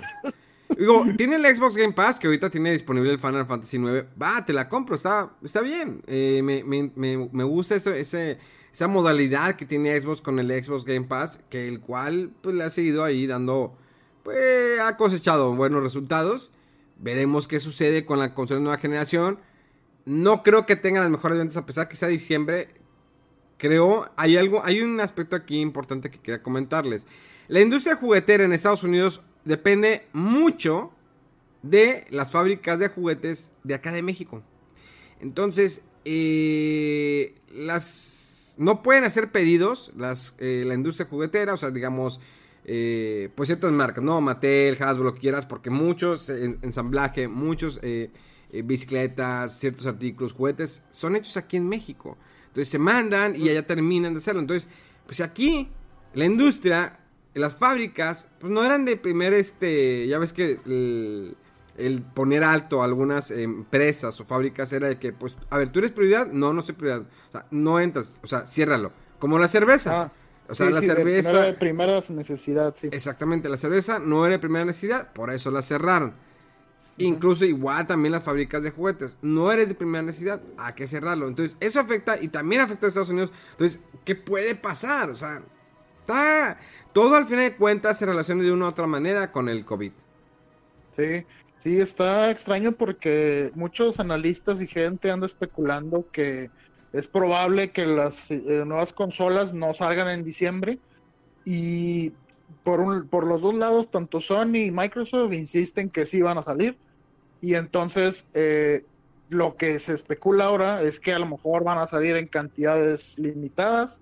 Digo, tiene el Xbox Game Pass, que ahorita tiene disponible el Final Fantasy IX. Va, te la compro, está, está bien. Eh, me, gusta eso, esa modalidad que tiene Xbox con el Xbox Game Pass, que el cual pues, le ha seguido ahí dando, pues ha cosechado buenos resultados. Veremos qué sucede con la consola de nueva generación. No creo que tenga las mejores ventas a pesar que sea diciembre. Creo, hay algo, hay un aspecto aquí importante que quería comentarles. La industria juguetera en Estados Unidos depende mucho de las fábricas de juguetes de acá de México. Entonces, eh, las no pueden hacer pedidos las, eh, la industria juguetera, o sea, digamos, eh, pues ciertas marcas, no, Mattel, Hasbro, lo que quieras, porque muchos ensamblaje, muchos bicicletas, ciertos artículos, juguetes, son hechos aquí en México. Entonces se mandan y allá terminan de hacerlo. Entonces, pues aquí la industria las fábricas, pues no eran de primer, este, ya ves que el, poner alto a algunas empresas o fábricas era de que, pues, a ver, ¿tú eres prioridad? No, no soy prioridad. O sea, no entras, o sea, ciérralo. Como la cerveza. Ah, o sea, la cerveza... De, de primera necesidad, sí. Exactamente, la cerveza no era de primera necesidad, por eso la cerraron. Incluso igual también las fábricas de juguetes. No eres de primera necesidad, hay que cerrarlo. Entonces, eso afecta y también afecta a Estados Unidos. Entonces, ¿qué puede pasar? O sea, está. Todo al final de cuentas se relaciona de una u otra manera con el COVID. Sí, sí, está extraño porque muchos analistas y gente anda especulando que es probable que las eh, nuevas consolas no salgan en diciembre. Y por, un, por los dos lados, tanto Sony y Microsoft insisten que sí van a salir. Y entonces eh, lo que se especula ahora es que a lo mejor van a salir en cantidades limitadas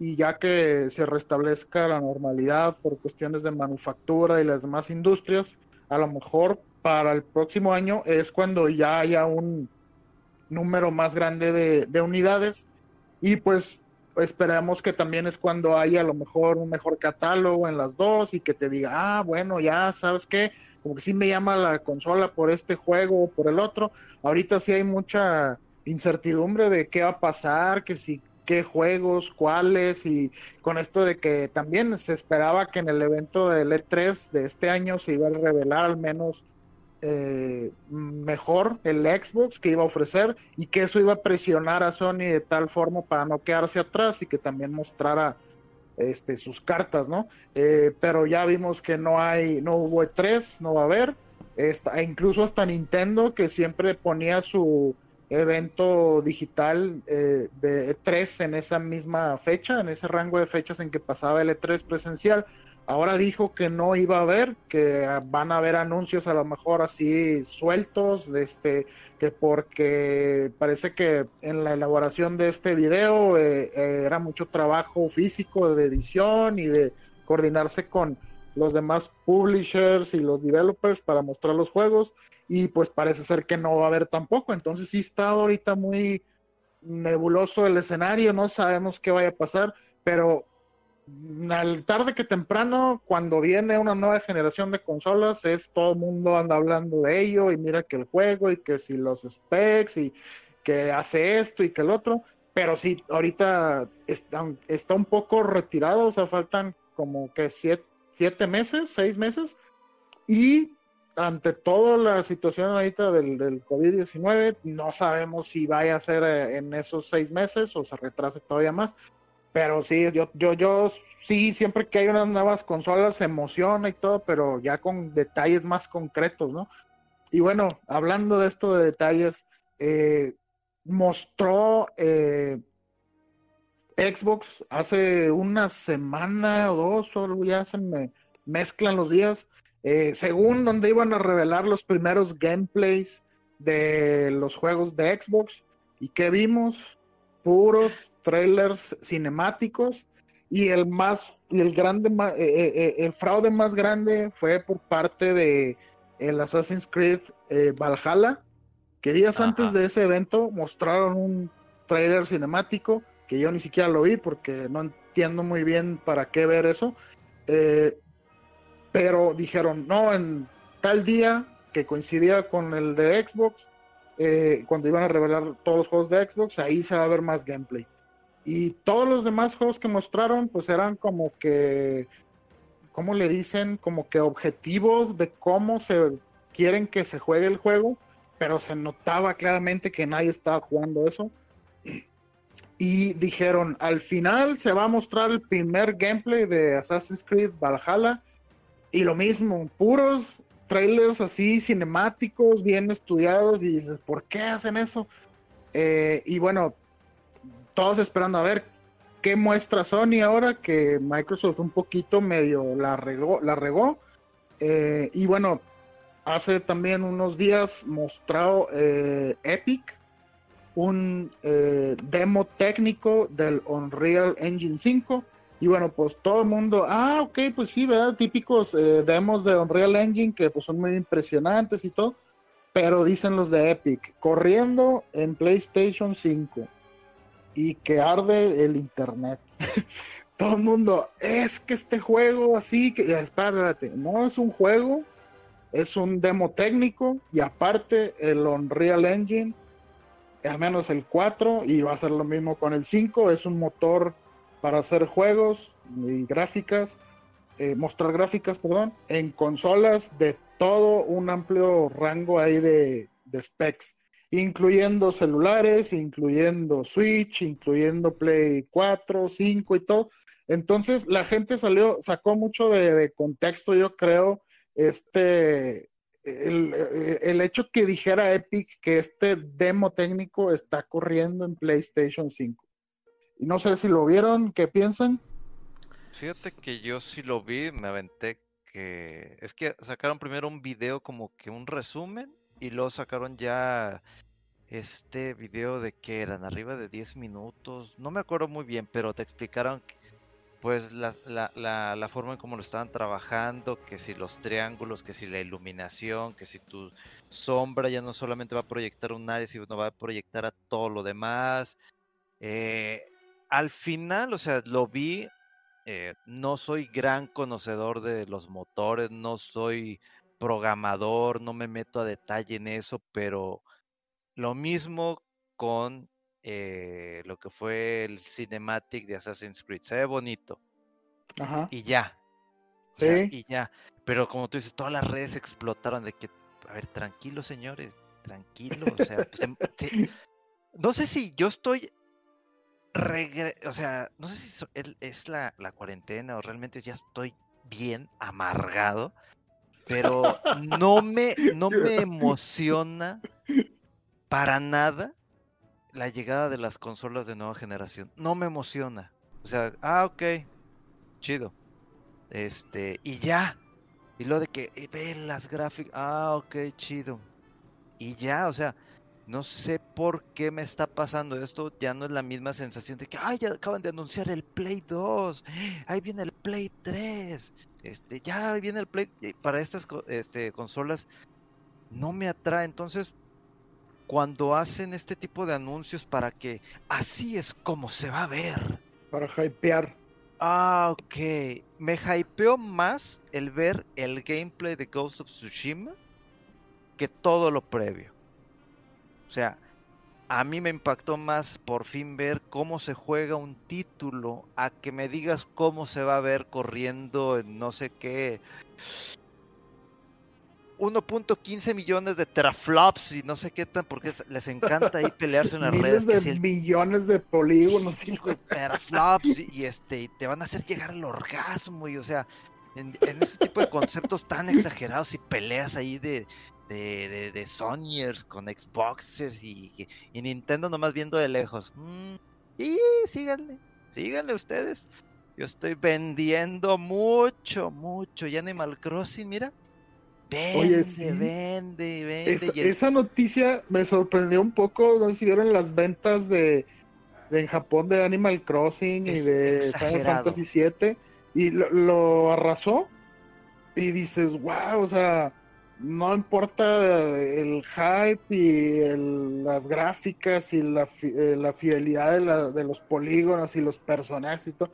y ya que se restablezca la normalidad por cuestiones de manufactura y las demás industrias, a lo mejor para el próximo año es cuando ya haya un número más grande de, unidades y pues esperamos que también es cuando haya a lo mejor un mejor catálogo en las dos y que te diga, ah, bueno, ya sabes qué, como que sí me llama la consola por este juego o por el otro. Ahorita sí hay mucha incertidumbre de qué va a pasar, que si qué juegos, cuáles, y con esto de que también se esperaba que en el evento del E3 de este año se iba a revelar al menos eh, mejor el Xbox que iba a ofrecer y que eso iba a presionar a Sony de tal forma para no quedarse atrás y que también mostrara este, sus cartas, ¿no? Eh, pero ya vimos que no hay, no hubo E3, no va a haber, e incluso hasta Nintendo que siempre ponía su evento digital eh, de E3 en esa misma fecha, en ese rango de fechas en que pasaba el E3 presencial, Ahora dijo que no iba a haber, que van a haber anuncios a lo mejor así sueltos, este, que porque parece que en la elaboración de este video eh, eh, era mucho trabajo físico de edición y de coordinarse con los demás publishers y los developers para mostrar los juegos y pues parece ser que no va a haber tampoco, entonces sí está ahorita muy nebuloso el escenario, no sabemos qué vaya a pasar, pero al tarde que temprano, cuando viene una nueva generación de consolas, es todo el mundo anda hablando de ello y mira que el juego y que si los specs y que hace esto y que el otro, pero sí, ahorita está, está un poco retirado, o sea, faltan como que siete, siete meses, seis meses, y ante toda la situación ahorita del, del COVID-19, no sabemos si vaya a ser eh, en esos seis meses o se retrase todavía más. Pero sí, yo, yo, yo sí, siempre que hay unas nuevas consolas se emociona y todo, pero ya con detalles más concretos, ¿no? Y bueno, hablando de esto de detalles, eh, mostró eh, Xbox hace una semana o dos, o ya se me mezclan los días, eh, según donde iban a revelar los primeros gameplays de los juegos de Xbox. ¿Y que vimos? Puros trailers cinemáticos. Y el más, el grande, eh, eh, el fraude más grande fue por parte de el Assassin's Creed Valhalla, que días antes de ese evento mostraron un trailer cinemático que yo ni siquiera lo vi porque no entiendo muy bien para qué ver eso. Eh, pero dijeron, no, en tal día que coincidía con el de Xbox, eh, cuando iban a revelar todos los juegos de Xbox, ahí se va a ver más gameplay. Y todos los demás juegos que mostraron, pues eran como que, ¿cómo le dicen? Como que objetivos de cómo se quieren que se juegue el juego, pero se notaba claramente que nadie estaba jugando eso. Y dijeron, al final se va a mostrar el primer gameplay de Assassin's Creed Valhalla y lo mismo, puros trailers así cinemáticos, bien estudiados, y dices, ¿por qué hacen eso? Eh, y bueno, todos esperando a ver qué muestra Sony ahora, que Microsoft un poquito medio la regó. La regó. Eh, y bueno, hace también unos días mostrado eh, Epic un demo técnico del Unreal Engine 5 y bueno, pues todo el mundo, ah, ok, pues sí, ¿verdad? Típicos eh, demos de Unreal Engine que pues son muy impresionantes y todo. Pero dicen los de Epic, corriendo en PlayStation 5 y que arde el internet. todo el mundo, es que este juego así, que espérate, no es un juego, es un demo técnico y aparte el Unreal Engine, al menos el 4, y va a ser lo mismo con el 5, es un motor para hacer juegos y gráficas, eh, mostrar gráficas, perdón, en consolas de todo un amplio rango ahí de, specs, incluyendo celulares, incluyendo Switch, incluyendo Play 4, 5 y todo. Entonces la gente salió, sacó mucho de, contexto, yo creo, este, el, el, hecho que dijera Epic que este demo técnico está corriendo en PlayStation 5. Y no sé si lo vieron, ¿qué piensan? Fíjate que yo sí lo vi, me aventé que... Es que sacaron primero un video como que un resumen y luego sacaron ya este video de que eran arriba de 10 minutos. No me acuerdo muy bien, pero te explicaron pues la, la, la, la, forma en cómo lo estaban trabajando, que si los triángulos, que si la iluminación, que si tu sombra ya no solamente va a proyectar un área, sino va a proyectar a todo lo demás. Eh, al final, o sea, lo vi, eh, no soy gran conocedor de los motores, no soy programador, no me meto a detalle en eso, pero lo mismo con eh, lo que fue el cinematic de Assassin's Creed. Se ve bonito. Ajá. Y ya. Sí. y ya. Pero como tú dices, todas las redes explotaron de que, a ver, tranquilos señores, tranquilos. O sea, pues, em, no sé si yo estoy o sea, no sé si es, la, cuarentena o realmente ya estoy bien amargado, pero no me, no me emociona para nada la llegada de las consolas de nueva generación. No me emociona. O sea, ah, ok, chido. Este, y ya. Y lo de que eh, ve las gráficas. Ah, ok, chido. Y ya, o sea, no sé por qué me está pasando esto. Ya no es la misma sensación de que, ay, ya acaban de anunciar el Play 2. Ahí viene el Play 3. Este, ya viene el Play. Para estas este, consolas no me atrae. Entonces, cuando hacen este tipo de anuncios para que así es como se va a ver. Para hypear. Ah, ok. Me hypeó más el ver el gameplay de Ghost of Tsushima que todo lo previo. O sea, a mí me impactó más por fin ver cómo se juega un título a que me digas cómo se va a ver corriendo en no sé qué 1.15 millones de teraflops y no sé qué tan, porque les encanta ahí pelearse en las redes. de millones de polígonos. y teraflops y, este, y te van a hacer llegar al orgasmo y o sea, en, ese tipo de conceptos tan exagerados y peleas ahí de, de, de, Sonyers con Xboxers y, y, Nintendo nomás viendo de lejos. Mm, y síganle, síganle ustedes. Yo estoy vendiendo mucho, mucho. Y Animal Crossing, mira, Vende, vende, vende. Esa, noticia me sorprendió un poco. No sé si vieron las ventas de, en Japón de Animal Crossing y de Final Fantasy VII. Y lo, arrasó. Y dices, wow, o sea, no importa el hype y las gráficas y la, eh, la fidelidad de, la, de, los polígonos y los personajes y todo,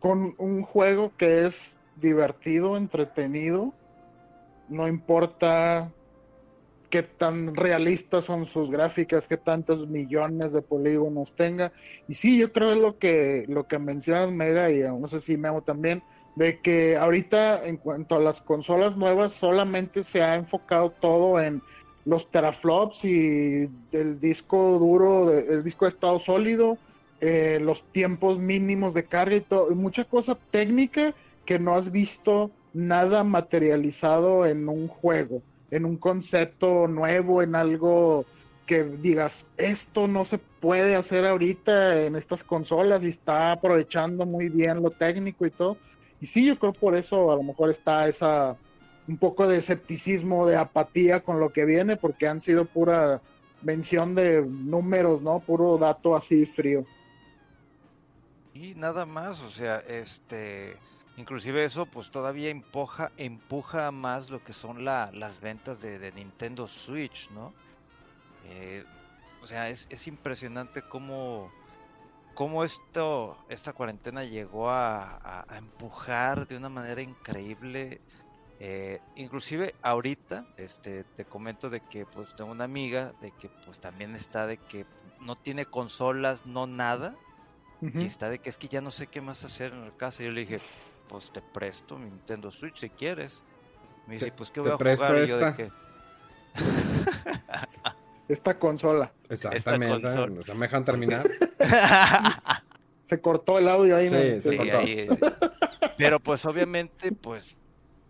con un juego que es divertido, entretenido no importa qué tan realistas son sus gráficas, qué tantos millones de polígonos tenga. Y sí, yo creo es lo que, lo que mencionas Mega y no sé si Memo también, de que ahorita en cuanto a las consolas nuevas solamente se ha enfocado todo en los teraflops y el disco duro, el disco de estado sólido, eh, los tiempos mínimos de carga y todo, y mucha cosa técnica que no has visto nada materializado en un juego, en un concepto nuevo, en algo que digas, esto no se puede hacer ahorita en estas consolas y está aprovechando muy bien lo técnico y todo. Y sí, yo creo por eso a lo mejor está esa un poco de escepticismo, de apatía con lo que viene, porque han sido pura mención de números, ¿no? Puro dato así frío. Y nada más, o sea, este Inclusive eso pues todavía empuja, empuja más lo que son las ventas de, Nintendo Switch, ¿no? Eh, o sea, es, impresionante cómo, cómo esto, esta cuarentena llegó a, empujar de una manera increíble. Eh, inclusive ahorita, este, te comento de que pues tengo una amiga de que pues también está de que no tiene consolas, no nada, y está de que es que ya no sé qué más hacer en la casa. Yo le dije, pues te presto mi Nintendo Switch si quieres. Me dice, pues qué voy a jugar. Y yo de que... esta consola. Exactamente. Esta ¿Se me dejan terminar? se cortó el audio ahí. Sí, se cortó. Pero pues obviamente, pues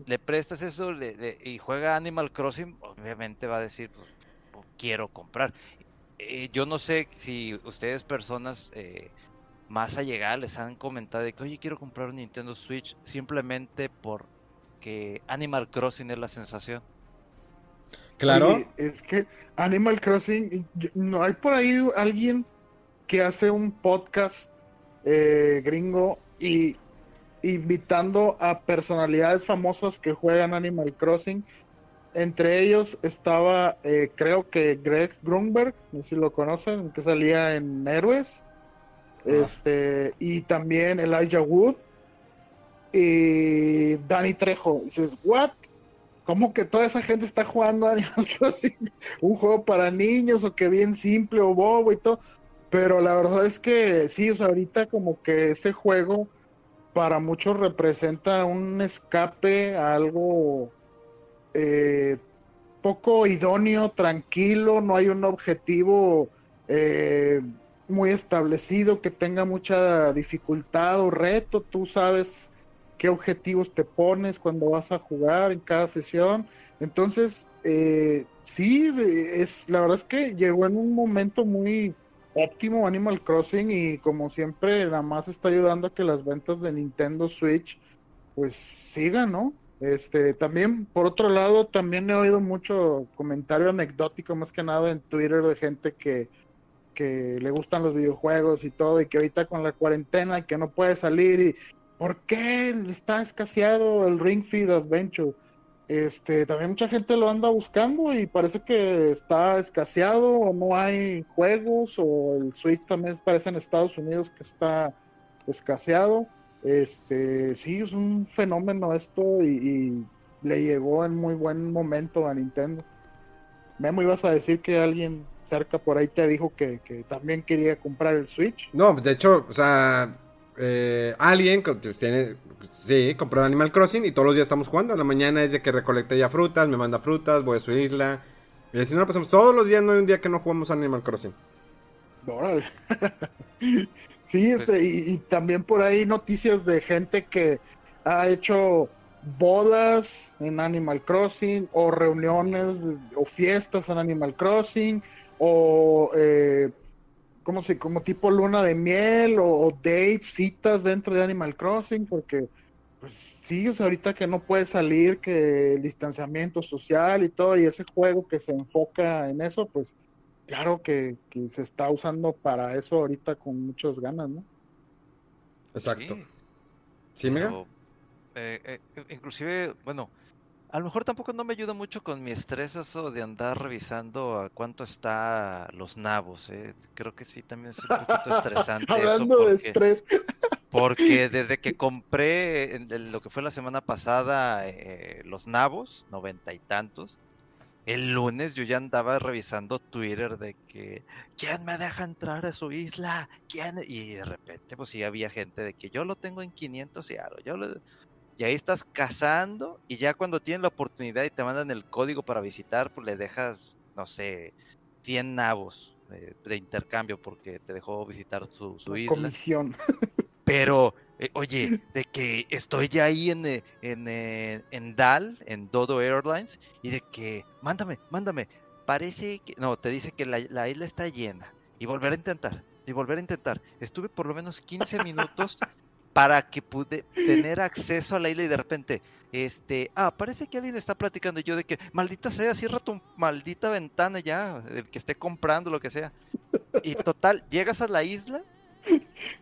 le prestas eso y juega Animal Crossing, obviamente va a decir, pues, pues quiero comprar. Eh, yo no sé si ustedes personas eh, más allegadas les han comentado de que, oye, quiero comprar un Nintendo Switch simplemente porque Animal Crossing es la sensación. Claro. es que Animal Crossing, no hay por ahí alguien que hace un podcast eh, gringo y invitando a personalidades famosas que juegan Animal Crossing. Entre ellos estaba, eh, creo que Greg Grunberg, no sé si lo conocen, que salía en Héroes. Este, y también Elijah Wood y Danny Trejo. Dices, ¿what? ¿Cómo que toda esa gente está jugando Animal Crossing? Un juego para niños o que bien simple o bobo y todo. Pero la verdad es que sí, o sea, ahorita como que ese juego para muchos representa un escape a algo eh, poco idóneo, tranquilo, no hay un objetivo eh, muy establecido, que tenga mucha dificultad o reto, tú sabes qué objetivos te pones cuando vas a jugar en cada sesión. Entonces, eh, sí, es, la verdad es que llegó en un momento muy óptimo Animal Crossing y como siempre, nada más está ayudando a que las ventas de Nintendo Switch pues siga, ¿no? Este, también, por otro lado, también he oído mucho comentario anecdótico, más que nada en Twitter, de gente que, que le gustan los videojuegos y todo, y que ahorita con la cuarentena y que no puede salir, y ¿por qué está escaseado el Ring Fit Adventure? Este, también mucha gente lo anda buscando y parece que está escaseado o no hay juegos o el Switch también parece en Estados Unidos que está escaseado. Este, sí, es un fenómeno esto y, le llegó en muy buen momento a Nintendo. Memo, ibas a decir que alguien cerca por ahí te dijo que, también quería comprar el Switch. No, de hecho, o sea, eh, alguien tiene, sí, compró Animal Crossing y todos los días estamos jugando. La mañana es de que recolecte ya frutas, me manda frutas, voy a su isla. Y si no, pasamos todos los días, no hay un día que no jugamos Animal Crossing. Órale. Sí, pues este, y, también por ahí noticias de gente que ha hecho bodas en Animal Crossing o reuniones o fiestas en Animal Crossing o eh, como si como tipo luna de miel o, dates, citas dentro de Animal Crossing porque pues sí, o sea, ahorita que no puede salir, que el distanciamiento social y todo, y ese juego que se enfoca en eso, pues claro que, se está usando para eso ahorita con muchas ganas, ¿no? Exacto. Sí, mira. Eh, eh, inclusive, bueno, a lo mejor tampoco no me ayuda mucho con mi estrés eso de andar revisando a cuánto está los nabos. Eh. Creo que sí, también es un poquito estresante. Hablando de estrés. porque desde que compré lo que fue la semana pasada los nabos, noventa y tantos, el lunes yo ya andaba revisando Twitter de que ¿quién me deja entrar a su isla? ¿Quién? Y de repente pues sí había gente de que yo lo tengo en 500 y algo. Yo Y ahí estás cazando y ya cuando tienen la oportunidad y te mandan el código para visitar, pues le dejas, no sé, 100 nabos eh, de, intercambio porque te dejó visitar su, su isla. Comisión. Pero eh, oye, de que estoy ya ahí en, eh, en, en, DAL, en Dodo Airlines, y de que, mándame, mándame. Parece que, no, te dice que la, la isla está llena. Y volver a intentar, y volver a intentar. Estuve por lo menos 15 minutos para que pude tener acceso a la isla y de repente, este, ah, parece que alguien está platicando. Yo de que, maldita sea, cierra tu maldita ventana ya, el que esté comprando, lo que sea. Y total, llegas a la isla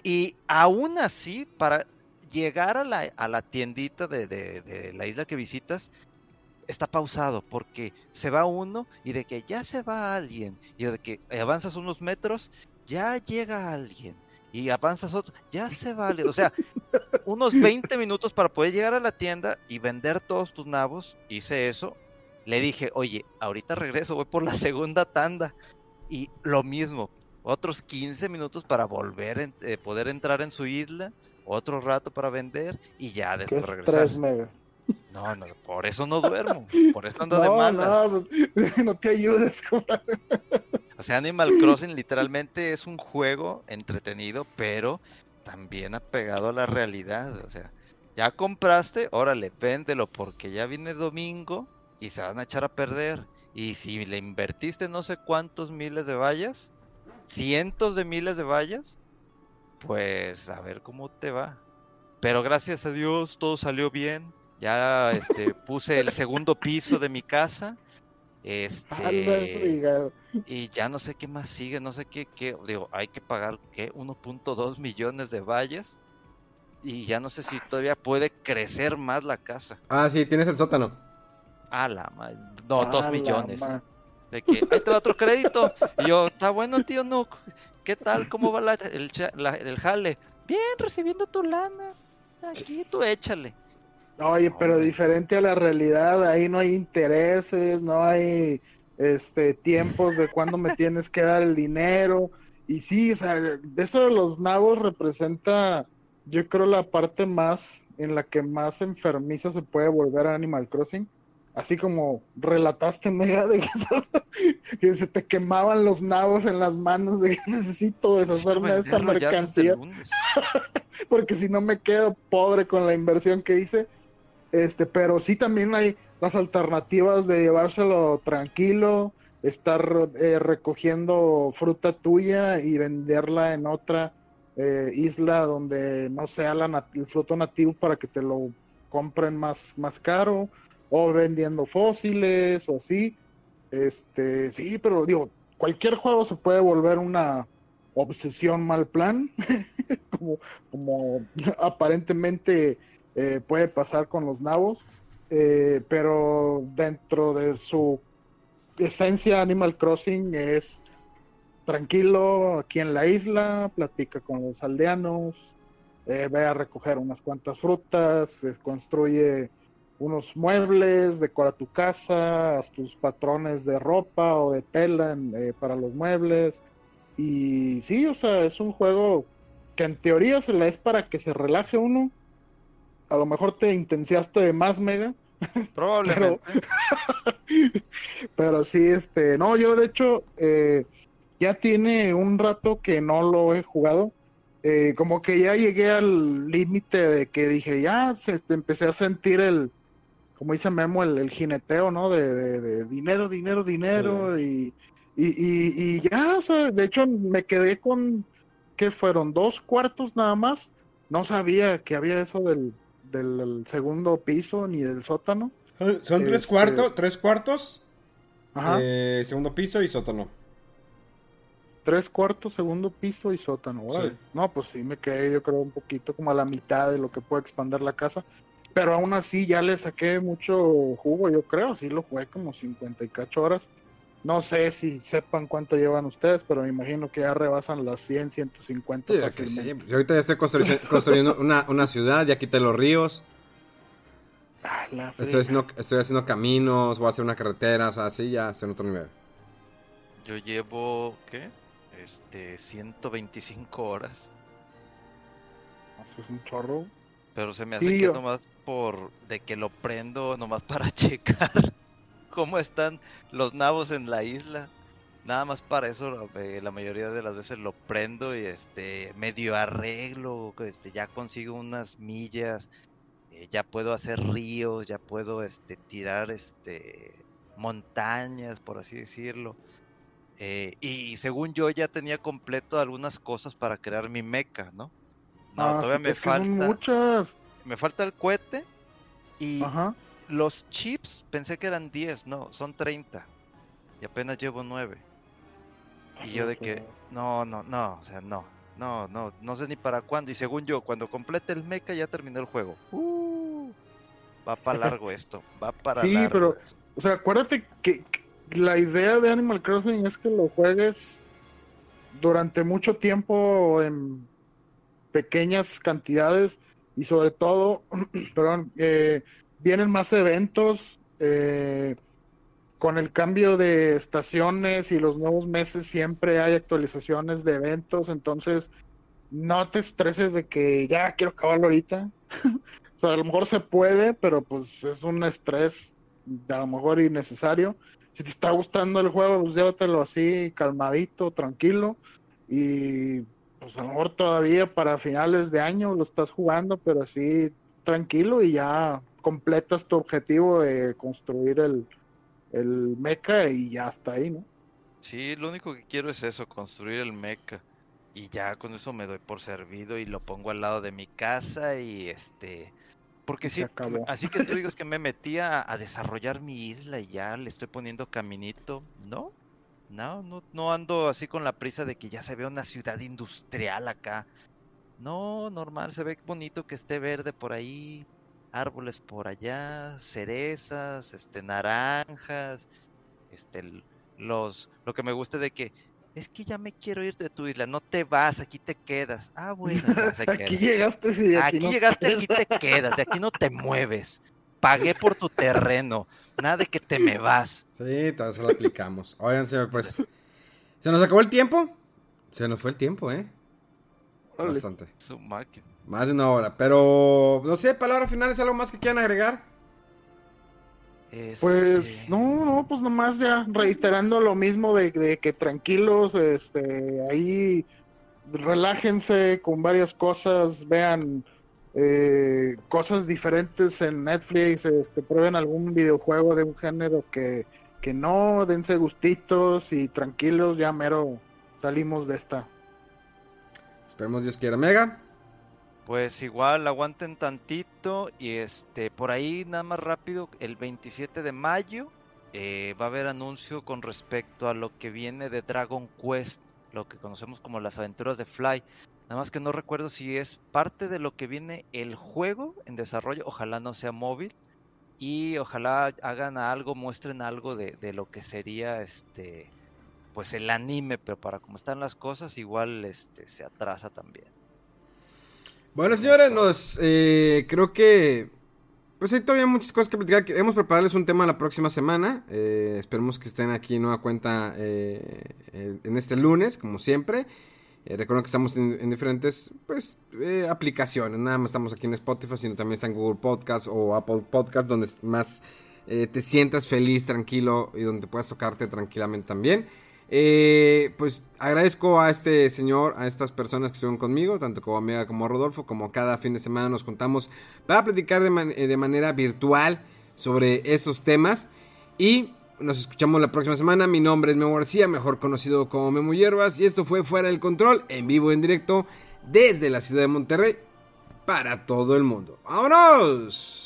y aún así, para llegar a la, a la tiendita de, de, la isla que visitas, está pausado porque se va uno y de que ya se va alguien y de que avanzas unos metros, ya llega alguien y avanzas otro, ya se va alguien. O sea, unos 20 minutos para poder llegar a la tienda y vender todos tus nabos. Hice eso. Le dije, oye, ahorita regreso, voy por la segunda tanda. Y lo mismo, otros 15 minutos para volver, eh, poder entrar en su isla, otro rato para vender y ya después regresar. mega. No, no, por eso no duermo, por eso ando de malas. No, pues, no te ayudes. O sea, Animal Crossing literalmente es un juego entretenido, pero también apegado a la realidad. O sea, ya compraste, órale, véndelo porque ya viene domingo y se van a echar a perder. Y si le invertiste no sé cuántos miles de vallas, cientos de miles de vallas, pues a ver cómo te va. Pero gracias a Dios todo salió bien. Ya este, puse el segundo piso de mi casa. Este, y ya no sé qué más sigue, no sé qué, qué digo, hay que pagar ¿qué? 1.2 millones de vallas y ya no sé si todavía puede crecer más la casa. Ah, sí, tienes el sótano. Ah, la No, 2 millones. De que, ahí te va otro crédito. Y yo, está bueno, tío no ¿Qué tal? ¿Cómo va el, el jale? Bien, recibiendo tu lana. Aquí tú échale. Oye, pero diferente a la realidad, ahí no hay intereses, no hay este tiempos de cuándo me tienes que dar el dinero. Y sí, o sea, eso de los nabos representa, yo creo, la parte más en la que más enfermiza se puede volver a Animal Crossing. Así como relataste mega de que, se te quemaban los nabos en las manos de que necesito deshacerme de esta mercancía. porque si no me quedo pobre con la inversión que hice este pero sí también hay las alternativas de llevárselo tranquilo estar eh, recogiendo fruta tuya y venderla en otra eh, isla donde no sea la el fruto nativo para que te lo compren más, más caro o vendiendo fósiles o así. Este, sí, pero digo, cualquier juego se puede volver una obsesión mal plan, como, como aparentemente eh, puede pasar con los nabos, eh, pero dentro de su esencia Animal Crossing es tranquilo aquí en la isla, platica con los aldeanos, eh, ve a recoger unas cuantas frutas, construye unos muebles, decora tu casa, haz tus patrones de ropa o de tela para los muebles. Y sí, o sea, es un juego que en teoría es para que se relaje uno, a lo mejor te intensiaste de más, Mega. Probablemente. pero, sí, este, no, yo de hecho eh, ya tiene un rato que no lo he jugado. Eh, como que ya llegué al límite de que dije, ya se, empecé a sentir el, como dice Memo, el, jineteo, ¿no? De, dinero, dinero, dinero. Y, y, y, ya, o sea, de hecho me quedé con, ¿qué fueron? Dos cuartos nada más. No sabía que había eso del, del segundo piso ni del sótano. Son tres este, cuartos, tres cuartos, eh, segundo piso y sótano. Tres cuartos, segundo piso y sótano. No, pues sí me quedé yo creo un poquito como a la mitad de lo que puede expandir la casa. Pero aún así ya le saqué mucho jugo, yo creo. Sí lo jugué como 50 y cacho horas. No sé si sepan cuánto llevan ustedes, pero me imagino que ya rebasan las 100, 150. Sí, ahorita ya estoy construyendo una, ciudad, ya quité los ríos. Ah, estoy, haciendo, caminos, voy a hacer una carretera, o sea, así ya estoy en otro nivel. Yo llevo, ¿qué? Este, 125 horas. Eso es un chorro. Pero se me hace que nomás por de que lo prendo nomás para checar cómo están los nabos en la isla. Nada más para eso eh, la mayoría de las veces lo prendo y este medio arreglo, este ya consigo unas millas, eh, ya puedo hacer ríos, ya puedo este tirar este montañas, por así decirlo. Eh, y según yo ya tenía completo algunas cosas para crear mi meca, ¿no? No, ah, todavía me falta. muchas. Me falta el cohete y los chips pensé que eran 10, no, son 30. Y apenas llevo 9. Y yo de que, no, no, no, o sea, no, no, no, no sé ni para cuándo. Y según yo, cuando complete el mecha ya terminó el juego. Uh, va para largo esto, va para sí, largo. Sí, pero, o sea, acuérdate que, la idea de Animal Crossing es que lo juegues durante mucho tiempo en pequeñas cantidades y sobre todo, perdón, eh, vienen más eventos. Eh, con el cambio de estaciones y los nuevos meses siempre hay actualizaciones de eventos, entonces no te estreses de que ya quiero acabarlo ahorita. o sea, a lo mejor se puede, pero pues es un estrés a lo mejor innecesario. Si te está gustando el juego, pues llévatelo así, calmadito, tranquilo. Y pues a lo mejor todavía para finales de año lo estás jugando, pero así tranquilo y ya completas tu objetivo de construir el, el mecha y ya está ahí, ¿no? Sí, lo único que quiero es eso, construir el mecha. Y ya con eso me doy por servido y lo pongo al lado de mi casa y este... Porque sí, así que tú digas que me metí a, desarrollar mi isla y ya le estoy poniendo caminito, ¿no? No, no, no ando así con la prisa de que ya se vea una ciudad industrial acá. No, normal, se ve bonito que esté verde por ahí, árboles por allá, cerezas, este, naranjas, este, los, lo que me gusta de que es que ya me quiero ir de tu isla, no te vas, aquí te quedas. Ah, bueno, aquí llegaste de aquí, aquí llegaste, aquí te quedas, de aquí no te mueves. Pagué por tu terreno, nada de que te me vas. Sí, todo eso lo aplicamos. Oigan, pues, ¿se nos acabó el tiempo? Se nos fue el tiempo, ¿eh? Bastante. Su máquina. Más de una hora. Pero, no sé, palabras finales, algo más que quieran agregar. Pues este, no, no, pues nomás ya reiterando lo mismo de, que tranquilos, este, ahí relájense con varias cosas, vean eh, cosas diferentes en Netflix, este, prueben algún videojuego de un género que, que no, dense gustitos y tranquilos, ya mero salimos de esta. Esperemos Dios quiera. Mega. Pues igual aguanten tantito y este por ahí nada más rápido el 27 de mayo eh, va a haber anuncio con respecto a lo que viene de Dragon Quest, lo que conocemos como las aventuras de Fly. Nada más que no recuerdo si es parte de lo que viene el juego en desarrollo, ojalá no sea móvil y ojalá hagan algo, muestren algo de, de lo que sería este pues el anime, pero para cómo están las cosas igual este se atrasa también. Bueno, señores, nos eh, creo que pues hay todavía muchas cosas que platicar. Queremos prepararles un tema la próxima semana. Eh, esperemos que estén aquí nueva cuenta eh, en este lunes, como siempre. recuerden que estamos en, diferentes pues, aplicaciones. Nada más estamos aquí en Spotify, sino también está en Google Podcast o Apple Podcast, donde más te sientas feliz, tranquilo y donde puedas tocarte tranquilamente también. Eh, pues agradezco a este señor, a estas personas que estuvieron conmigo, tanto como amiga como Rodolfo, como cada fin de semana nos juntamos para platicar de, eh, de manera virtual sobre estos temas. Y nos escuchamos la próxima semana. Mi nombre es Memo García, mejor conocido como Memo Hierbas. Y esto fue Fuera del Control, en vivo, en directo, desde la ciudad de Monterrey, para todo el mundo. ¡Vámonos!